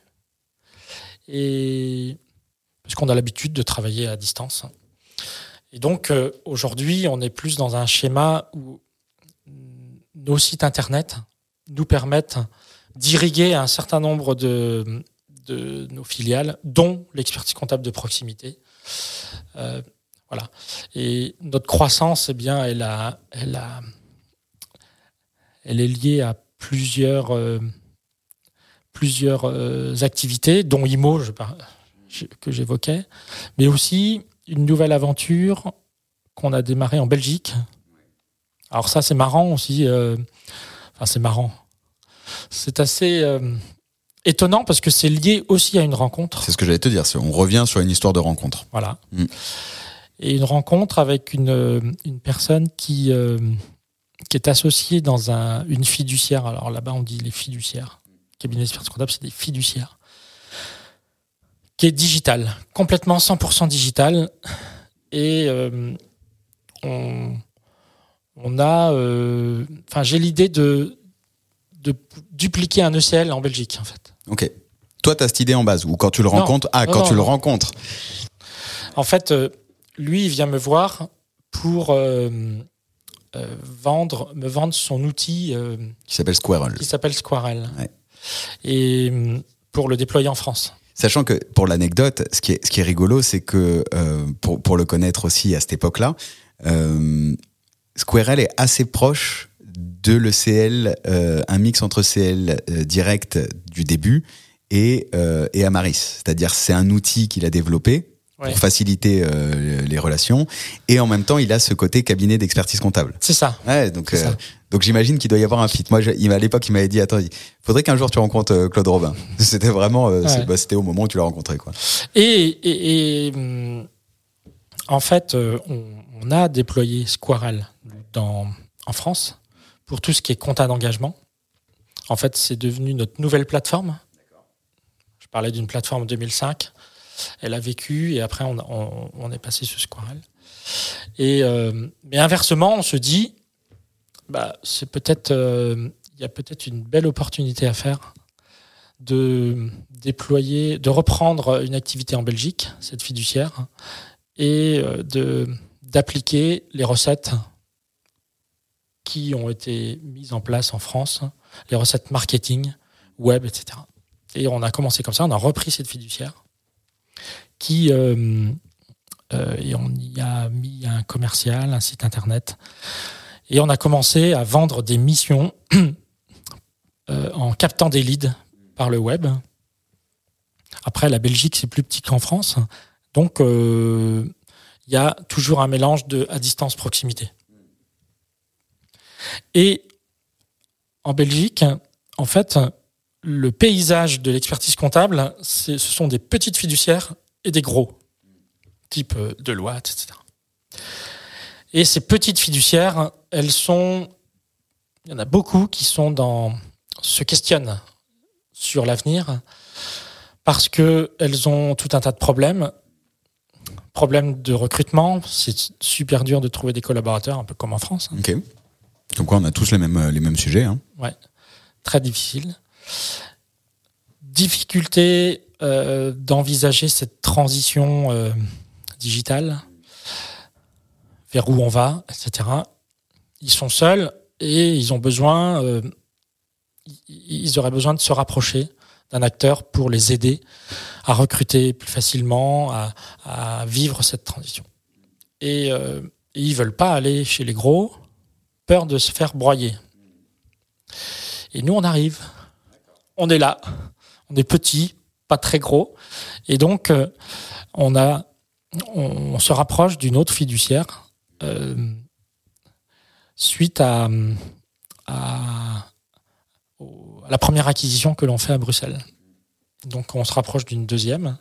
Parce qu'on a l'habitude de travailler à distance. Et donc euh, aujourd'hui, on est plus dans un schéma où nos sites internet nous permettent d'irriguer un certain nombre de, de nos filiales, dont l'expertise comptable de proximité. Euh, voilà. Et notre croissance, eh bien, elle, a, elle, est liée à plusieurs, euh, plusieurs activités, dont IMO, que j'évoquais, mais aussi une nouvelle aventure qu'on a démarrée en Belgique. Alors ça, c'est marrant aussi. enfin, c'est marrant. C'est assez étonnant parce que c'est lié aussi à une rencontre. C'est ce que j'allais te dire. On revient sur une histoire de rencontre. Voilà. Mm. Et une rencontre avec une, euh, une personne qui, euh, qui est associée dans un, une fiduciaire. Alors là-bas, on dit les fiduciaires. Cabinet d'expertise comptable, c'est des fiduciaires. Qui est digital, complètement 100% digital. Et euh, on, on a. Enfin, j'ai l'idée de, de dupliquer un ECL en Belgique, en fait. Ok. Toi, tu as cette idée en base, ou quand tu le rencontres? Ah, quand tu le rencontres En fait, euh, lui, il vient me voir pour euh, euh, vendre, me vendre son outil. qui s'appelle Squirrel. Qui s'appelle Squirrel. Et pour le déployer en France. Sachant que, pour l'anecdote, ce, qui est, ce qui est rigolo, c'est que, pour, pour, le connaître aussi à cette époque-là, Squirrel est assez proche de l'ECL, euh, un mix entre CL euh, direct du début et, euh, et Amaris. C'est-à-dire c'est un outil qu'il a développé pour faciliter les relations et en même temps il a ce côté cabinet d'expertise comptable. C'est ça. Ouais, donc donc j'imagine qu'il doit y avoir un fit. Moi, il, à l'époque, il m'avait dit attends, il faudrait qu'un jour tu rencontres Claude Robin. C'était vraiment, bah, c'était au moment où tu l'as rencontré, quoi. Et, et, hum, en fait, on, on, a déployé Squirrel dans en France pour tout ce qui est compta d'engagement. En fait, c'est devenu notre nouvelle plateforme. Je parlais d'une plateforme en 2005. Elle a vécu et après, on, est passé sur Squirrel. Euh, mais inversement, on se dit, bah, c'est peut-être, euh, il y a peut-être une belle opportunité à faire de déployer, de reprendre une activité en Belgique, cette fiduciaire, et euh, de d'appliquer les recettes qui ont été mises en place en France, les recettes marketing, web, etc. Et on a commencé comme ça, on a repris cette fiduciaire qui euh, euh, et on y a mis un commercial, un site internet, et on a commencé à vendre des missions euh, en captant des leads par le web. Après, la Belgique, c'est plus petit qu'en France, donc il y a toujours un mélange de à distance proximité. Et en Belgique, en fait, le paysage de l'expertise comptable, ce sont des petites fiduciaires et des gros, type euh, Deloitte, etc. Et ces petites fiduciaires, elles sont, il y en a beaucoup qui sont dans, se questionnent sur l'avenir parce qu'elles ont tout un tas de problèmes. Problèmes de recrutement, c'est super dur de trouver des collaborateurs, un peu comme en France. Hein. Donc quoi, on a tous les mêmes, les mêmes sujets. Hein. Ouais, très difficile. Difficulté euh, d'envisager cette transition euh, digitale, vers où on va, etc. Ils sont seuls et ils ont besoin, euh, ils auraient besoin de se rapprocher d'un acteur pour les aider à recruter plus facilement, à, vivre cette transition. Et, et ils veulent pas aller chez les gros, peur de se faire broyer. Et nous, on arrive. On est là. On est petit, pas très gros. Et donc, euh, on, a, on, se rapproche d'une autre fiduciaire euh, suite à, à, la première acquisition que l'on fait à Bruxelles. Donc, on se rapproche d'une deuxième.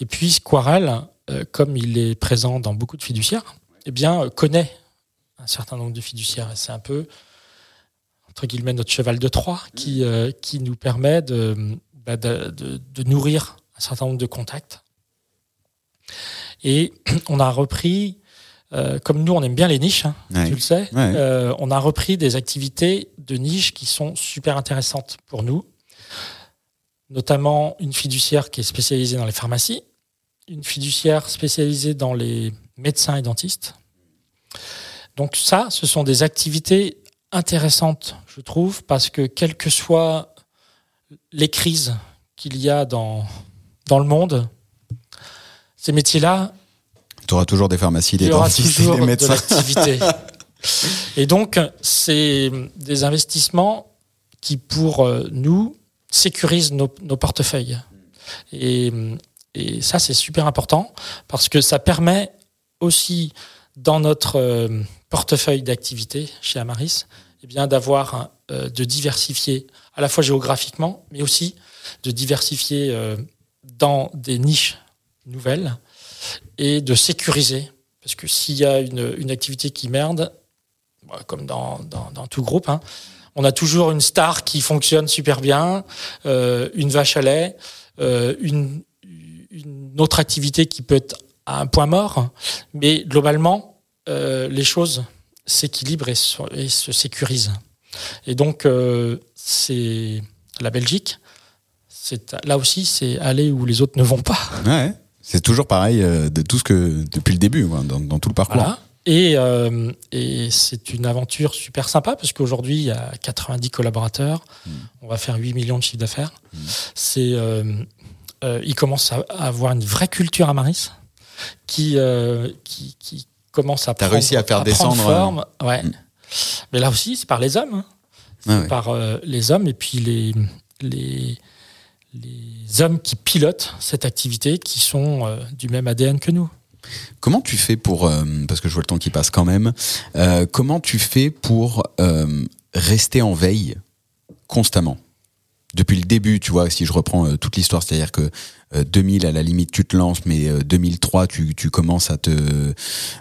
Et puis, Squarel, euh, comme il est présent dans beaucoup de fiduciaires, eh bien, connaît un certain nombre de fiduciaires. C'est un peu, entre guillemets, notre cheval de Troie qui, nous permet bah, de, de, de, nourrir un certain nombre de contacts. Et on a repris, euh, comme nous, on aime bien les niches, hein, tu le sais, euh, on a repris des activités de niche qui sont super intéressantes pour nous, notamment une fiduciaire qui est spécialisée dans les pharmacies, une fiduciaire spécialisée dans les médecins et dentistes, donc ça, ce sont des activités intéressantes, je trouve, parce que quelle que soit les crises qu'il y a dans, dans le monde, ces métiers-là, Tu auras toujours des pharmacies, des dentistes, des de médecins. Et donc, c'est des investissements qui, pour euh, nous, sécurisent nos, nos portefeuilles. Et, et ça, c'est super important parce que ça permet aussi, dans notre euh, portefeuille d'activité chez Amaris, eh bien, d'avoir, euh, de diversifier à la fois géographiquement, mais aussi de diversifier euh, dans des niches nouvelles et de sécuriser. Parce que s'il y a une, une activité qui merde, bah, comme dans, dans, dans tout groupe, hein, on a toujours une star qui fonctionne super bien, euh, une vache à lait, euh, une, une autre activité qui peut être à un point mort, mais globalement, euh, les choses s'équilibrent et, se- et se sécurisent. Et donc, euh, c'est la Belgique. C'est là aussi, c'est aller où les autres ne vont pas. Ouais, c'est toujours pareil euh, de tout ce que depuis le début, dans, dans tout le parcours. Voilà. Et, euh, et c'est une aventure super sympa parce qu'aujourd'hui, il y a 90 collaborateurs. On va faire 8 millions de chiffre d'affaires. C'est, euh, euh, il commence à avoir une vraie culture à Maris qui, qui, qui commence à prendre, réussi à faire descendre, forme. Ouais. Mm. Mais là aussi, c'est par les hommes. hein. Ah. Par euh, les hommes et puis les, les, les hommes qui pilotent cette activité qui sont euh, du même ADN que nous. Comment tu fais pour, euh, parce que je vois le temps qui passe quand même, euh, comment tu fais pour euh, rester en veille constamment? Depuis le début, tu vois, si je reprends euh, toute l'histoire, c'est-à-dire que euh, 2000, à la limite, tu te lances, mais euh, 2003, tu, tu commences à te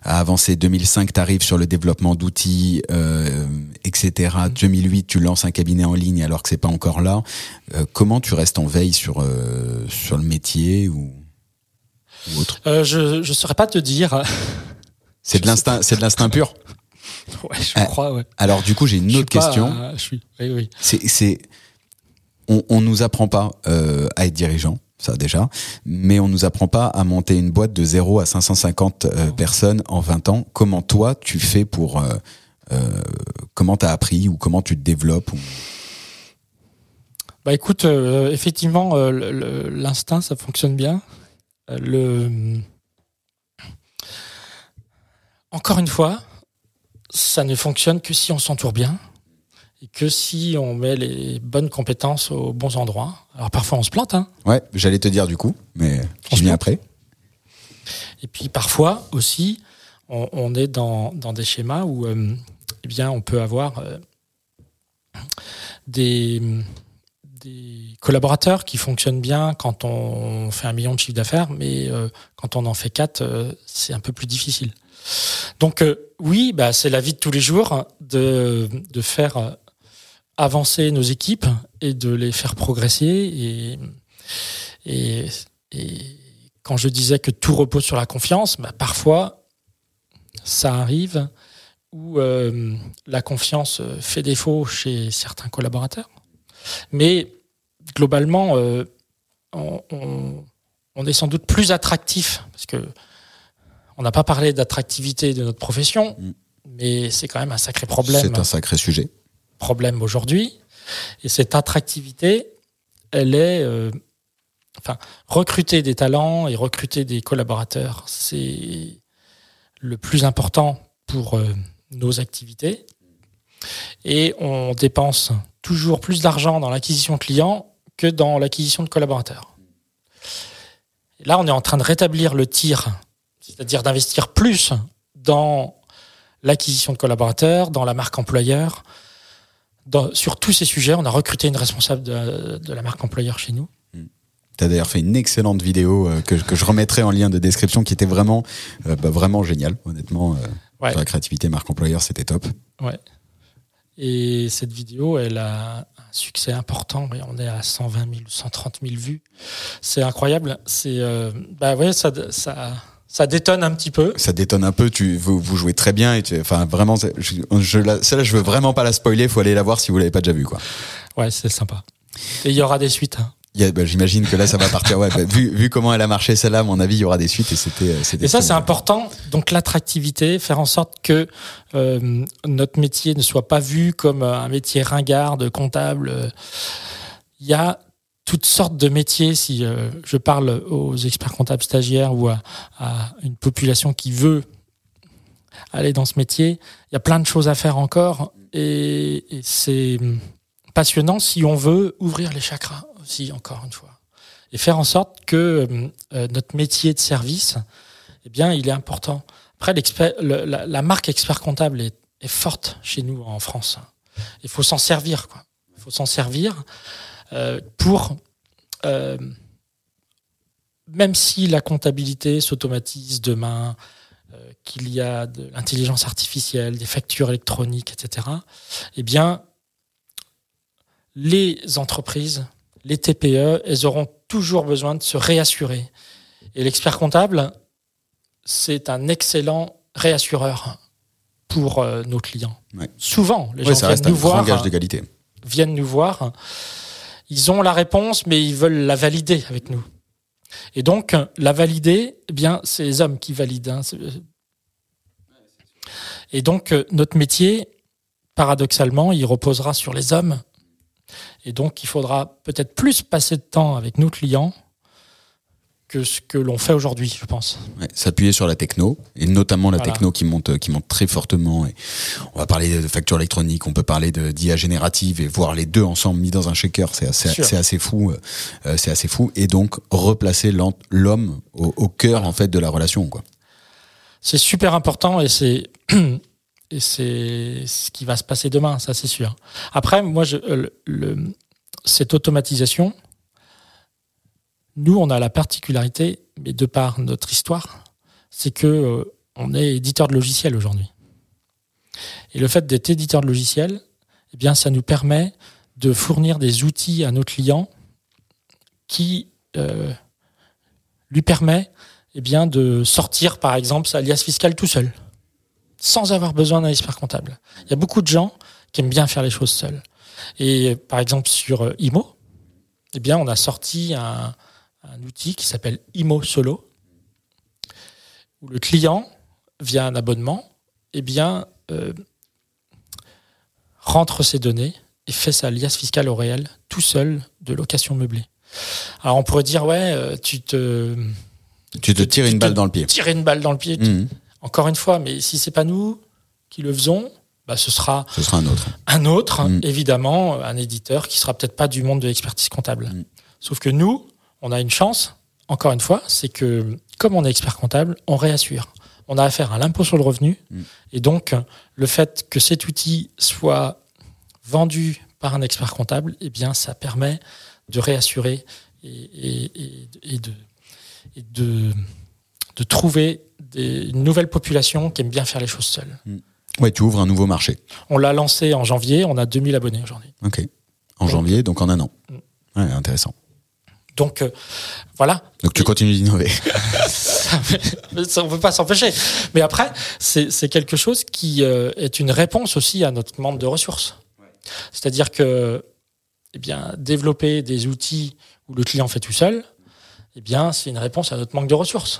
à avancer. 2005, tu arrives sur le développement d'outils, euh, etc. 2008, tu lances un cabinet en ligne alors que c'est pas encore là. Euh, comment tu restes en veille sur, euh, sur le métier ou, ou autre? Euh, je ne saurais pas te dire. C'est de l'instinct, c'est de l'instinct pur? Ouais, je Ah, crois, ouais. Alors du coup, j'ai Je une autre question. euh, je suis, oui, oui. C'est, c'est, on, on nous apprend pas euh, à être dirigeant, ça déjà, mais on nous apprend pas à monter une boîte de 0 à 550 euh, personnes en 20 ans. Comment toi tu fais pour, euh, euh, comment t'as appris ou comment tu te développes ou... Bah écoute, effectivement, l'instinct, ça fonctionne bien. Le... Encore une fois, ça ne fonctionne que si on s'entoure bien et que si on met les bonnes compétences aux bons endroits. Alors parfois on se plante, hein, Ouais, j'allais te dire du coup, mais Franchement. viens après. Et puis parfois aussi, on, on est dans, dans des schémas où euh, eh bien, on peut avoir euh, des, des collaborateurs qui fonctionnent bien quand on fait un million de chiffre d'affaires, mais euh, quand on en fait quatre, c'est un peu plus difficile. Donc oui, bah, c'est la vie de tous les jours de, de faire avancer nos équipes et de les faire progresser et, et, et quand je disais que tout repose sur la confiance, bah, parfois, ça arrive où euh, la confiance euh, fait défaut chez certains collaborateurs. Mais globalement, euh, on, on- on est sans doute plus attractif, parce que on n'a pas parlé d'attractivité de notre profession, Mm. mais c'est quand même un sacré problème C'est un sacré sujet. Problème aujourd'hui. Et cette attractivité, elle est. euh, enfin, recruter des talents et recruter des collaborateurs, c'est le plus important pour euh, nos activités. Et on dépense toujours plus d'argent dans l'acquisition de clients que dans l'acquisition de collaborateurs. Là, on est en train de rétablir le tir, c'est-à-dire d'investir plus dans l'acquisition de collaborateurs, dans la marque employeur, dans- sur tous ces sujets, on a recruté une responsable de, de la marque employeur chez nous. T'as d'ailleurs fait une excellente vidéo euh, que, que je remettrai en lien de description qui était vraiment, euh, bah, vraiment géniale, honnêtement. euh, Ouais. Sur la créativité marque employeur, c'était top. Ouais. Et cette vidéo, elle a un succès important. On est à 120 000, 130 000 vues. C'est incroyable. C'est, bah ouais, ça, ça, ça détonne un petit peu. Ça détonne un peu. Tu, vous, vous jouez très bien et tu, enfin vraiment, je, je, la- celle-là, je veux vraiment pas la spoiler. Faut aller la voir si vous l'avez pas déjà vue, quoi. Ouais, c'est sympa. Et il y aura des suites. hein. Il bah, J'imagine que là, ça va partir. Ouais, bah, vu, vu comment elle a marché celle-là, à mon avis, il y aura des suites et c'était. euh, c'était Et ça, c'est important. Donc l'attractivité, faire en sorte que euh, notre métier ne soit pas vu comme un métier ringard de comptable. Il y a toutes sortes de métiers. Si euh, je parle aux experts comptables stagiaires ou à, à, une population qui veut aller dans ce métier, il y a plein de choses à faire encore et, c'est passionnant si on veut ouvrir les chakras aussi, encore une fois, et faire en sorte que euh, notre métier de service, eh bien, il est important. Après, la, la, marque expert comptable est, est, forte chez nous en France. Il faut s'en servir, quoi. Il faut s'en servir euh, pour, euh, même si la comptabilité s'automatise demain, euh, qu'il y a de l'intelligence artificielle, des factures électroniques, etc. Eh bien, les entreprises, les TPE, elles auront toujours besoin de se réassurer. Et l'expert comptable, c'est un excellent réassureur pour euh, nos clients. Ouais. Souvent, les Ouais, gens ça viennent reste nous un grand voir, gage d'égalité. viennent nous voir. Ils ont la réponse, mais ils veulent la valider avec nous. Et donc, la valider, eh bien, c'est les hommes qui valident. hein. C'est- Et donc, euh, notre métier, paradoxalement, il reposera sur les hommes. Et donc, il faudra peut-être plus passer de temps avec nos clients que ce que l'on fait aujourd'hui, je pense. Ouais, S'appuyer sur la techno, et notamment la Voilà. techno qui monte, qui monte très fortement. Et on va parler de facture électronique, on peut parler d'IA générative et voir les deux ensemble mis dans un shaker, c'est assez, fou. euh, c'est assez fou. Et donc replacer l'homme au, au cœur en fait de la relation. Quoi. C'est super important et c'est et c'est ce qui va se passer demain, ça c'est sûr. Après, moi, je, euh, le, le- cette automatisation, nous, on a la particularité, mais de par notre histoire, c'est que euh, on est éditeur de logiciels aujourd'hui. Et le fait d'être éditeur de logiciels, eh bien, ça nous permet de fournir des outils à nos clients qui euh, lui permet eh bien, de sortir, par exemple, sa liasse fiscale tout seul, sans avoir besoin d'un expert comptable. Il y a beaucoup de gens qui aiment bien faire les choses seuls. Et par exemple, sur euh, IMO, eh bien, on a sorti un, un outil qui s'appelle IMO Solo, où le client, via un abonnement, eh bien, euh, rentre ses données et fait sa liasse fiscale au réel tout seul de location meublée. Alors on pourrait dire, ouais, euh, tu te Tu te tires une balle dans le pied. tires une balle dans le pied. Mhm. Encore une fois, mais si c'est pas nous qui le faisons, bah, ce sera Ce sera un autre. un autre, Mm. évidemment, un éditeur qui sera peut-être pas du monde de l'expertise comptable. Mm. Sauf que nous, on a une chance, encore une fois, c'est que comme on est expert comptable, on réassure. On a affaire à l'impôt sur le revenu. Mm. Et donc, le fait que cet outil soit vendu par un expert comptable, eh bien, ça permet de réassurer et, et- et- et de, et de, de trouver des, une nouvelle population qui aime bien faire les choses seules. Ouais, tu ouvres un nouveau marché. On l'a lancé en janvier, on a 2000 abonnés aujourd'hui. Ok. En janvier, donc en un an. Mm. Ouais, intéressant. Donc euh, voilà, Donc tu Et- continues d'innover. On ne peut pas s'empêcher. Mais après, c'est c'est quelque chose qui euh, est une réponse aussi à notre manque de ressources. C'est-à-dire que eh bien, développer des outils où le client fait tout seul, eh bien, c'est une réponse à notre manque de ressources.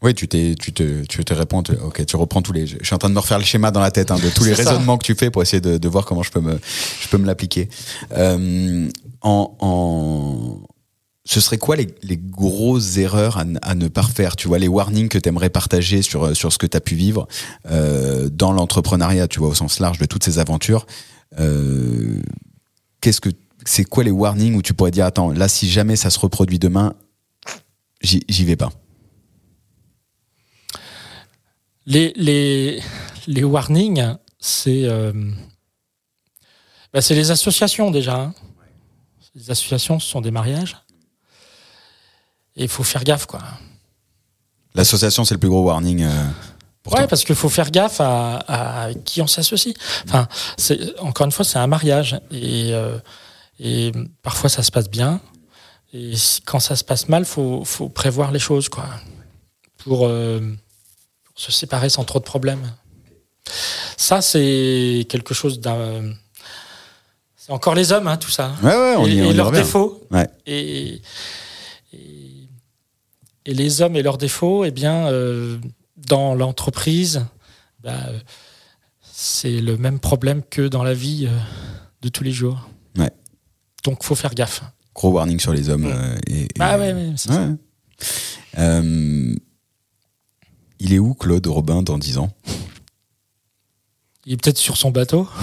Oui, tu t'es, tu te, tu te réponds. tu- ok, tu reprends tous les. Je suis en train de me refaire le schéma dans la tête hein, de tous les ça. raisonnements que tu fais pour essayer de, de voir comment je peux me, je peux me l'appliquer. Euh, en, en, ce serait quoi les, les grosses erreurs à, ne pas refaire Tu vois les warnings que tu aimerais partager sur sur ce que tu as pu vivre euh, dans l'entrepreneuriat, tu vois au sens large de toutes ces aventures. Euh, Qu'est-ce que c'est quoi les warnings où tu pourrais dire attends là si jamais ça se reproduit demain, j'y j'y vais pas? Les, les, les warnings, c'est euh, bah, c'est les associations déjà. hein. Les associations, ce sont des mariages. Et il faut faire gaffe, quoi. L'association c'est le plus gros warning. euh, pour toi. Ouais, parce qu'il faut faire gaffe à, à qui on s'associe. Enfin, encore une fois, c'est un mariage et euh, et parfois ça se passe bien. Et quand ça se passe mal, faut faut prévoir les choses, quoi, pour, euh, pour se séparer sans trop de problèmes. Ça, c'est quelque chose d'un. C'est encore les hommes, hein, tout ça. Ouais, ouais, on et, y, et on y leurs revient. défauts. Ouais. Et, et, et les hommes et leurs défauts, eh bien, euh, dans l'entreprise, bah, c'est le même problème que dans la vie euh, de tous les jours. Ouais. Donc, faut faire gaffe. Gros warning sur les hommes. euh, et, et- Bah ouais, ouais, c'est ça. Ouais. Il est où Claude Robin dans 10 ans? Il est peut-être sur son bateau.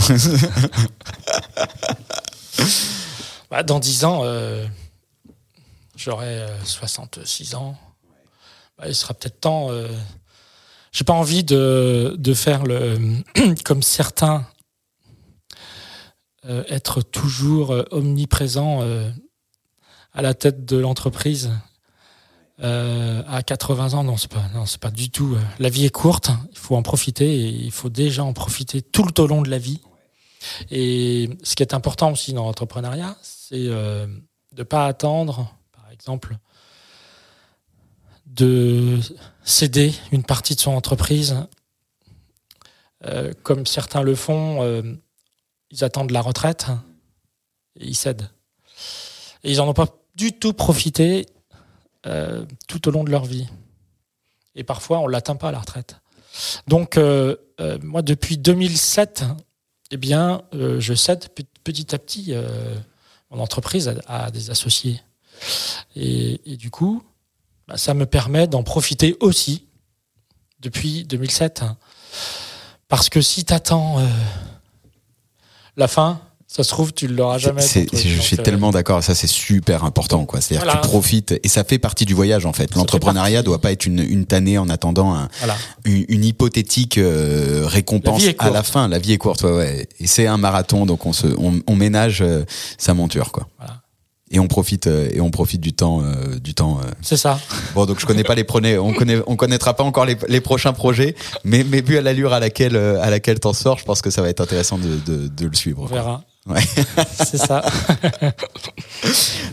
Bah, dans 10 ans, euh, j'aurai euh, 66 ans. Bah, il sera peut-être temps. Euh, J'ai pas envie de, de faire le comme certains, euh, être toujours euh, omniprésent euh, à la tête de l'entreprise. À 80 ans, non, c'est pas, non, c'est pas du tout. La vie est courte, il faut en profiter et il faut déjà en profiter tout le long de la vie. Et ce qui est important aussi dans l'entrepreneuriat, c'est euh, de pas attendre, par exemple, de céder une partie de son entreprise, euh, comme certains le font. euh, ils attendent la retraite et ils cèdent. Et ils n'en ont pas du tout profité euh, tout au long de leur vie. Et parfois, on ne l'atteint pas à la retraite. Donc, moi, depuis 2007, eh bien, je cède pe- petit à petit mon entreprise à, des associés. Et du coup, bah, ça me permet d'en profiter aussi depuis 2007. Parce que si tu attends la fin, ça se trouve, tu ne l'auras jamais. C'est- je suis euh, tellement d'accord, ça c'est super important quoi. C'est-à-dire Voilà. que tu profites et ça fait partie du voyage en fait. fait L'entrepreneuriat doit pas être une, une tannée en attendant un- Voilà. une, une hypothétique euh, récompense La à la fin. La vie est courte, ouais, ouais. Et c'est un marathon, donc on se, on, on ménage euh, sa monture quoi. Voilà. Et on profite euh, et on profite du temps, euh, du temps. euh. C'est ça. Bon, donc je connais pas les prenez, on connaît, on connaîtra pas encore les, les prochains projets, mais mais vu à l'allure à laquelle euh, à laquelle t'en sors, je pense que ça va être intéressant de, de, de le suivre. On verra. Ouais. C'est ça.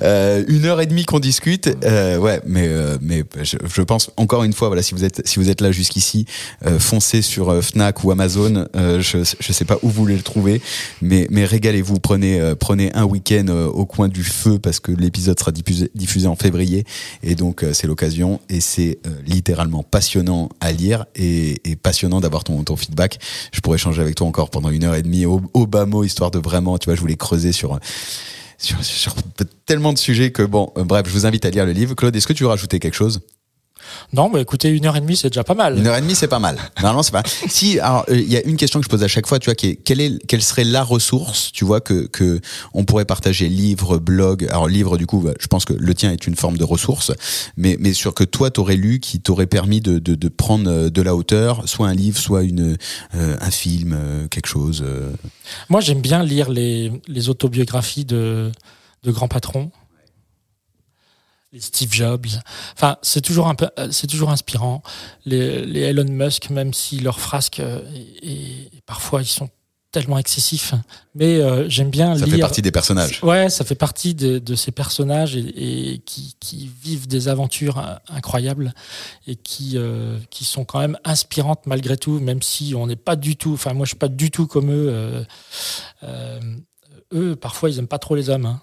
Euh, une heure et demie qu'on discute, euh, ouais, mais euh, mais je, je pense encore une fois, voilà, si vous êtes si vous êtes là jusqu'ici, euh, foncez sur euh, Fnac ou Amazon. Euh, je je sais pas où vous voulez le trouver, mais mais régalez-vous, prenez prenez un week-end au coin du feu parce que l'épisode sera diffusé diffusé en février et donc c'est l'occasion et c'est littéralement passionnant à lire et, et passionnant d'avoir ton ton feedback. Je pourrais échanger avec toi encore pendant une heure et demie au, au bas mot histoire de vraiment, je voulais creuser sur sur, sur tellement de sujets que bon, euh, bref, je vous invite à lire le livre. Claude, est-ce que tu veux rajouter quelque chose? Non, mais écoutez, une heure et demie, c'est déjà pas mal. Une heure et demie, c'est pas mal. Normalement, c'est pas. Si, alors, euh, il y a une question que je pose à chaque fois, tu vois, qui est quelle est, quelle serait la ressource, tu vois, que que on pourrait partager, livre, blog. Alors livre, du coup, bah, je pense que le tien est une forme de ressource, mais mais sur que toi t'aurais lu, qui t'aurait permis de, de de prendre euh, de la hauteur, soit un livre, soit une euh, un film, quelque chose. Moi, j'aime bien lire les, les autobiographies de, de grands patrons. Les Steve Jobs. Enfin, c'est toujours un peu, euh, c'est toujours inspirant. Les, les Elon Musk, même si leurs frasques, euh, et, et parfois ils sont tellement excessifs, mais euh, j'aime bien Ça lire. fait partie des personnages. Ouais, ça fait partie de, de ces personnages et, et qui, qui vivent des aventures euh, incroyables et qui, euh, qui sont quand même inspirantes malgré tout, même si on n'est pas du tout. Enfin, moi, je suis pas du tout comme eux. euh, euh, eux, parfois, ils aiment pas trop les hommes. hein.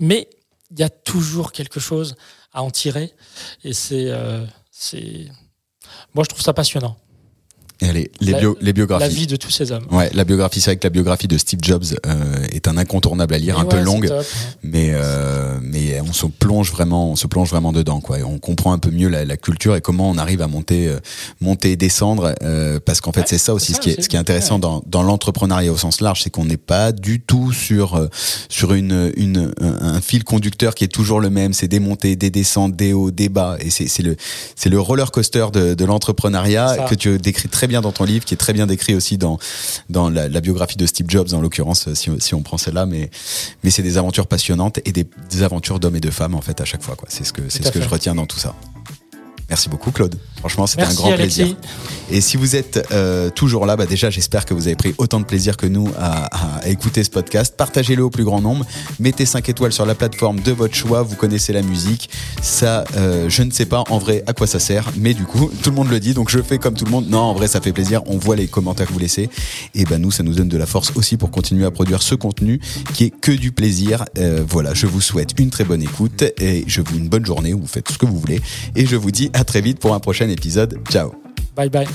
Mais il y a toujours quelque chose à en tirer et c'est, euh, c'est. Moi, je trouve ça passionnant. Allez, les, La- bio- les biographies. La vie de tous ces hommes. Ouais, la biographie, c'est vrai que la biographie de Steve Jobs euh, est un incontournable à lire, Et un peu ouais, longue, top, mais euh, mais on se plonge vraiment, on se plonge vraiment dedans, quoi. Et on comprend un peu mieux la, la culture et comment on arrive à monter, euh, monter et descendre, euh, parce qu'en fait, Ouais, c'est ça aussi ce qui est, ce qui est intéressant dans, dans l'entrepreneuriat au sens large, c'est qu'on n'est pas du tout sur euh, sur une une un, un fil conducteur qui est toujours le même. C'est des montées, des descentes, des hauts, des bas, et c'est c'est le c'est le roller coaster de, de l'entrepreneuriat que tu décris très bien dans ton livre, qui est très bien décrit aussi dans dans la, la biographie de Steve Jobs en l'occurrence si, si on prend celle-là. Mais mais c'est des aventures passionnantes et des, des aventures d'hommes et de femmes en fait à chaque fois quoi. C'est ce que c'est ce que fait. je retiens dans tout ça. Merci beaucoup Claude franchement c'était un grand Alexis. plaisir et si vous êtes euh, toujours là, bah déjà j'espère que vous avez pris autant de plaisir que nous à, à- écouter ce podcast. Partagez-le au plus grand nombre. Mettez 5 étoiles sur la plateforme de votre choix. Vous connaissez la musique. Ça, euh, je ne sais pas en vrai à quoi ça sert, mais du coup tout le monde le dit, donc je fais comme tout le monde. Non, en vrai ça fait plaisir. On voit les commentaires que vous laissez. Et ben nous, ça nous donne de la force aussi pour continuer à produire ce contenu qui est que du plaisir. Euh, voilà, je vous souhaite une très bonne écoute et je vous une bonne journée. Vous faites ce que vous voulez et je vous dis à très vite pour un prochain épisode. Ciao. Bye bye.